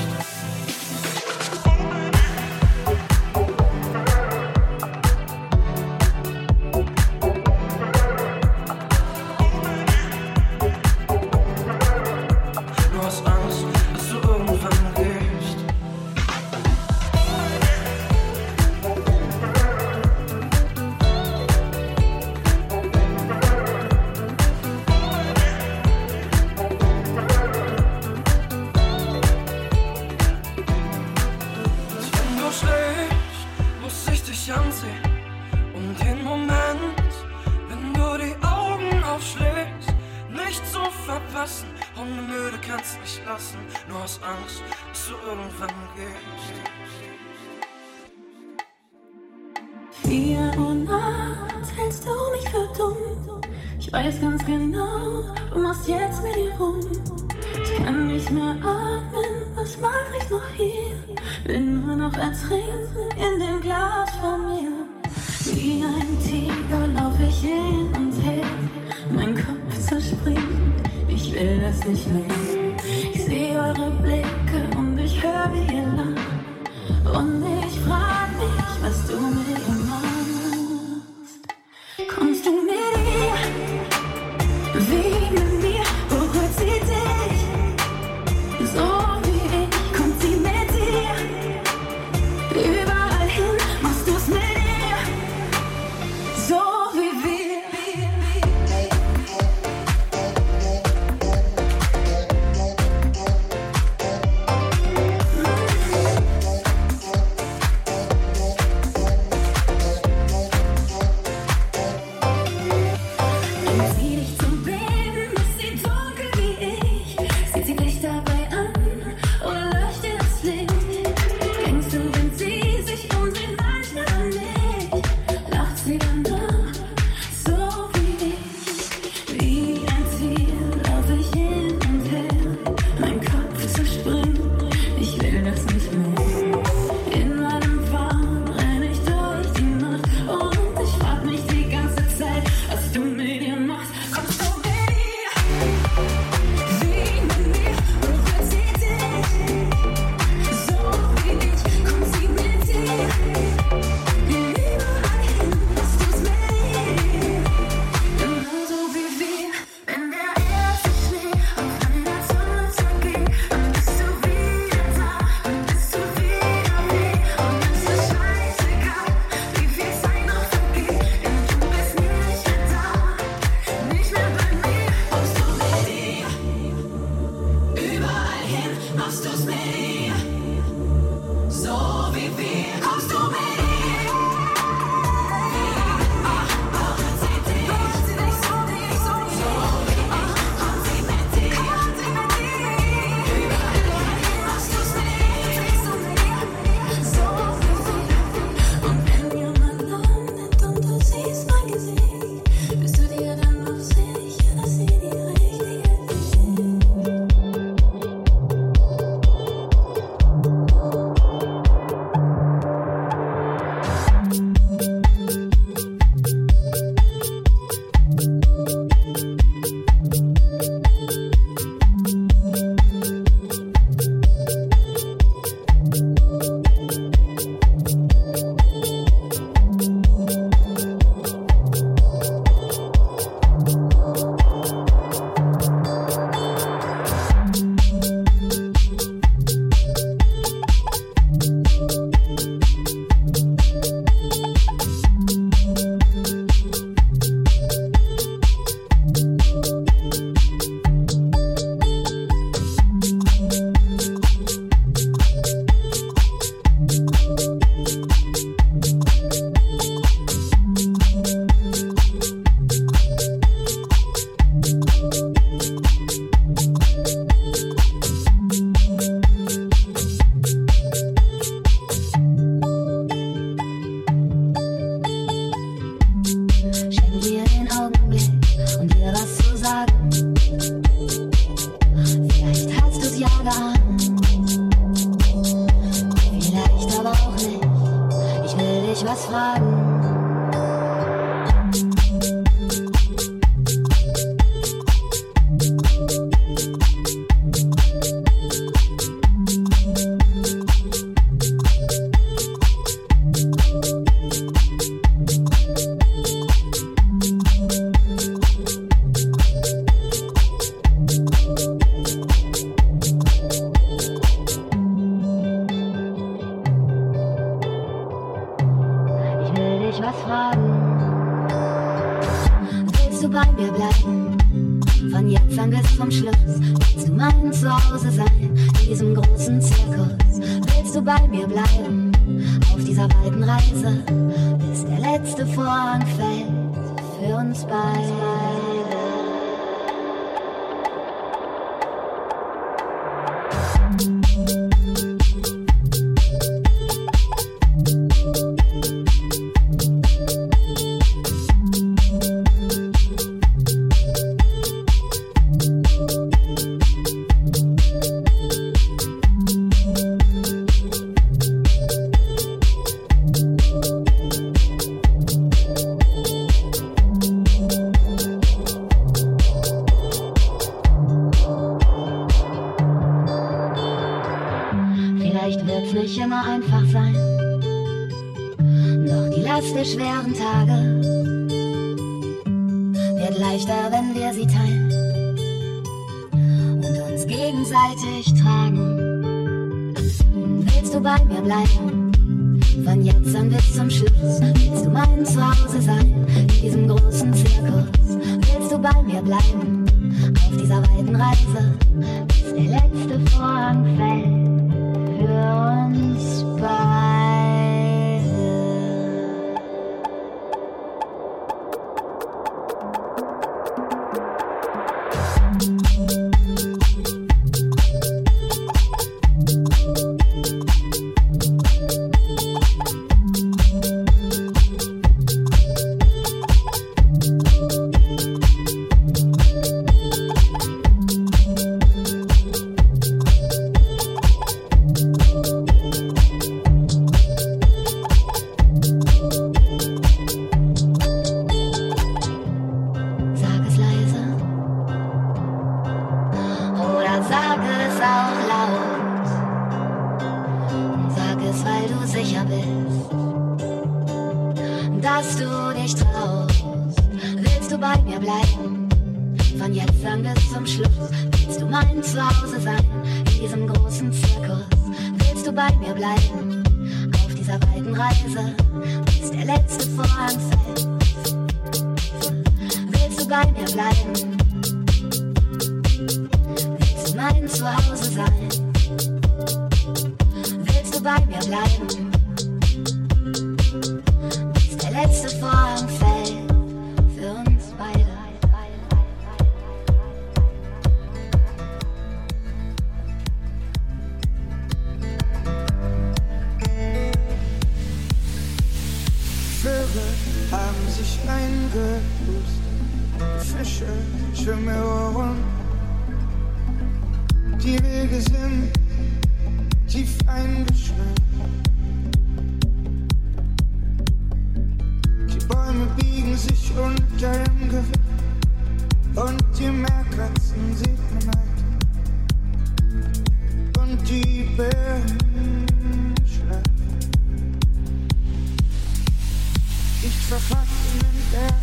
verfallenen Bergen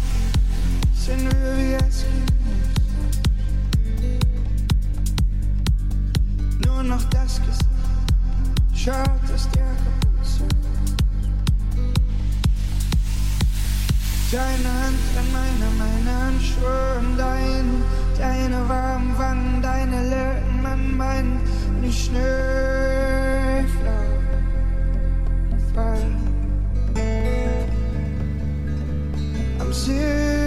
sind wir wie Eskimos. Nur noch das Gesicht schaut aus der Kapuze. deine Hand an meiner, meine Handschuhe dein, deine warmen Wangen, deine Lippen an meinen, und ich schnür 心。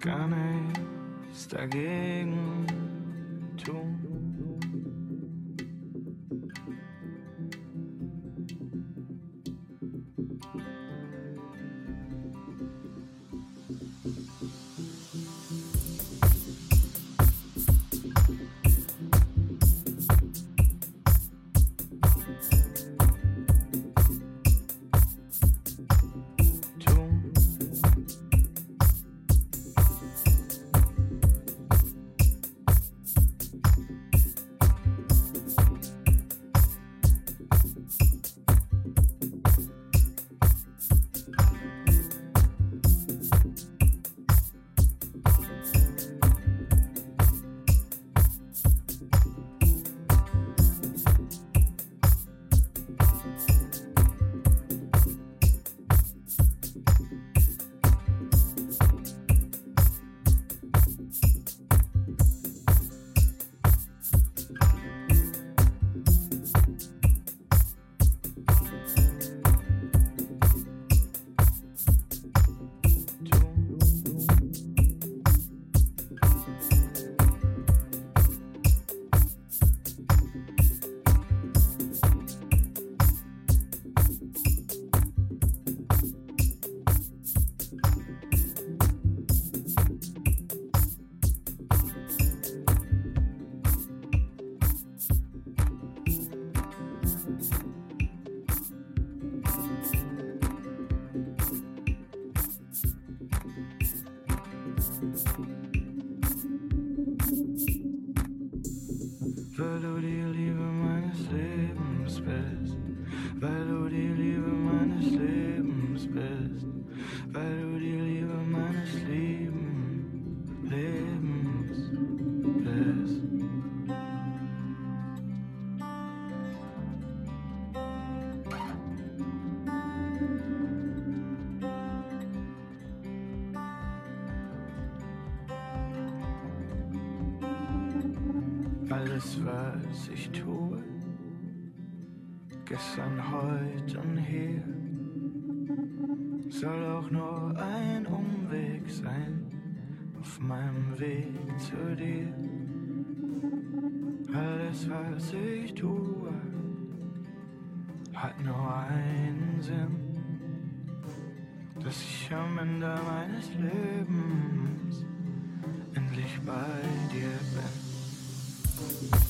Gar nichts dagegen ich tue, gestern, heute und hier, soll auch nur ein Umweg sein auf meinem Weg zu dir. Alles, was ich tue, hat nur einen Sinn, dass ich am Ende meines Lebens endlich bei dir bin.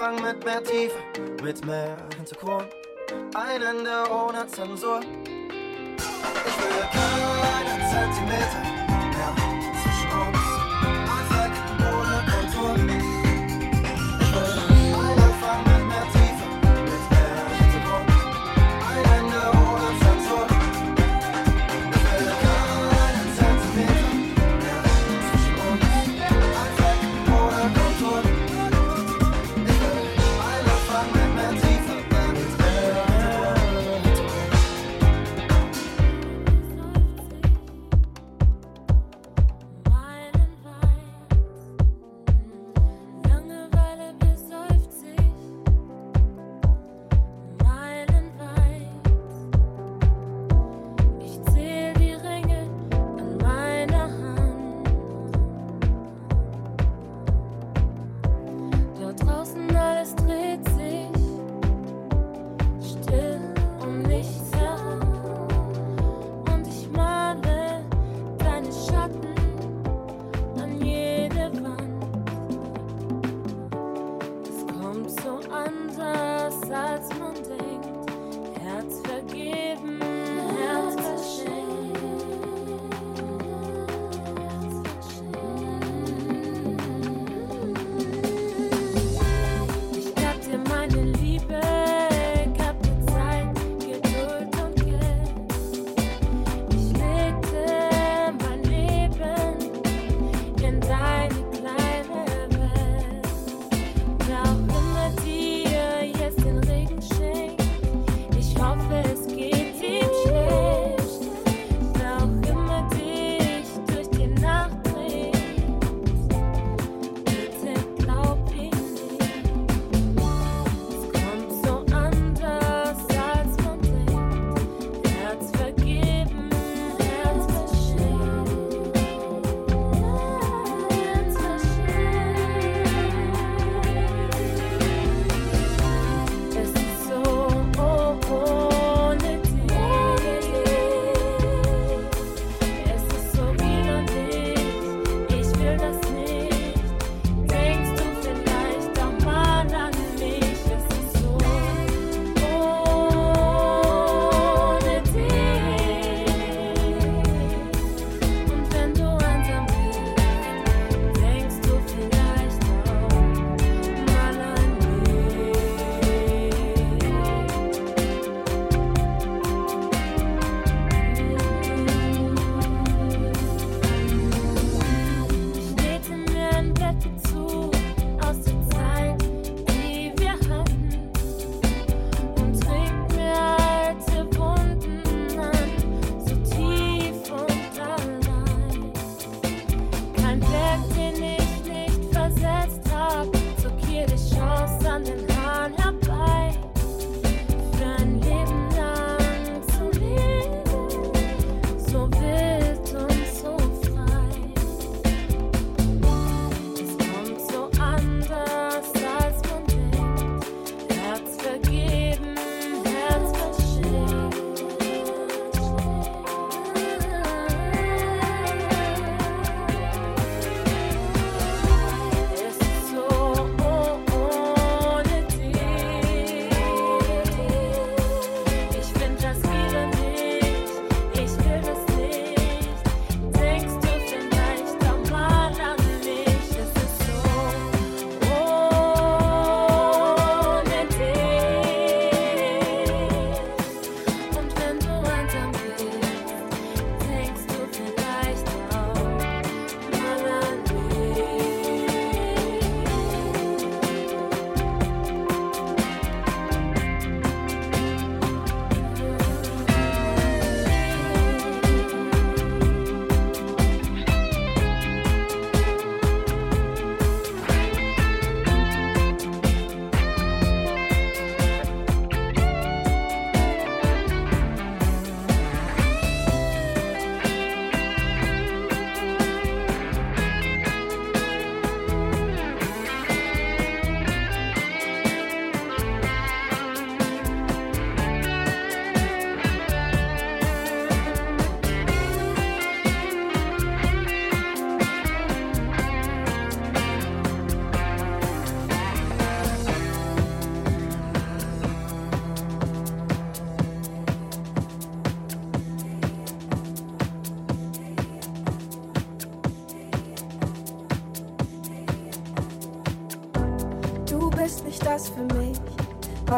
Anfang mit mehr Tiefe, mit mehr Hintergrund. Ein Ende ohne Zensur.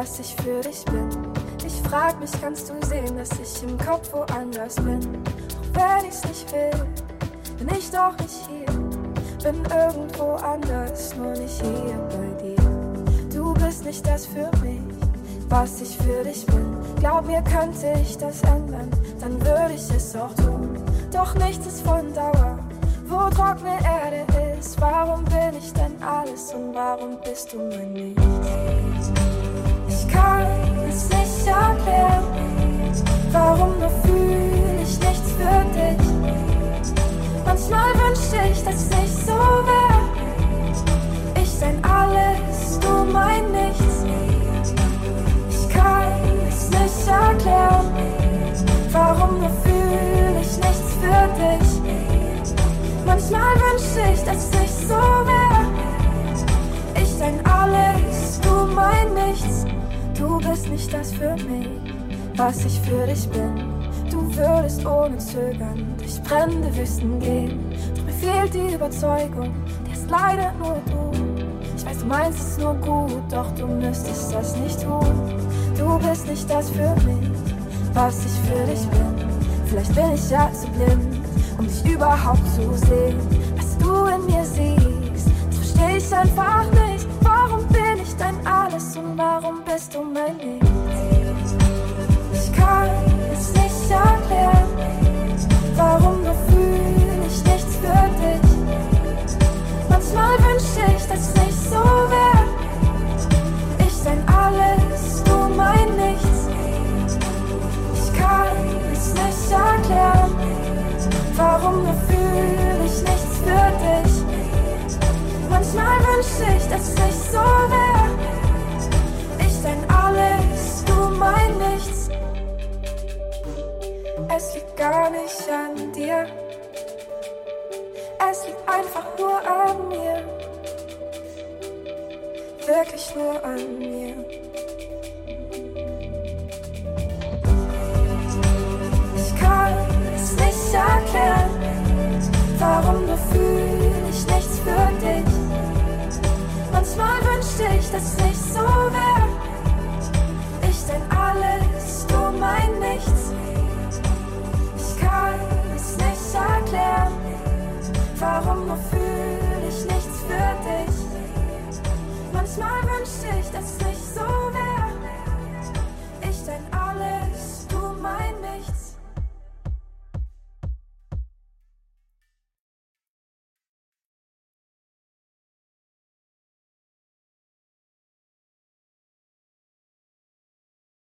Was ich für dich bin. Ich frag mich, kannst du sehen, dass ich im Kopf woanders bin? Auch wenn ich's nicht will, bin ich doch nicht hier. Bin irgendwo anders, nur nicht hier bei dir. Du bist nicht das für mich, was ich für dich bin. Glaub mir, könnte ich das ändern, dann würde ich es auch tun. Doch nichts ist von Dauer, wo trockene Erde ist. Warum bin ich denn alles und warum bist du mein Nichts? Manchmal wünschte ich, dass bist nicht das für mich, was ich für dich bin. Du würdest ohne Zögern durch brennende Wüsten gehen. Doch mir fehlt die Überzeugung, der ist leider nur du. Ich weiß, du meinst es nur gut, doch du müsstest das nicht tun. Du bist nicht das für mich, was ich für dich bin. Vielleicht bin ich ja zu blind, um dich überhaupt zu sehen. Was du in mir siehst, das versteh ich einfach nicht.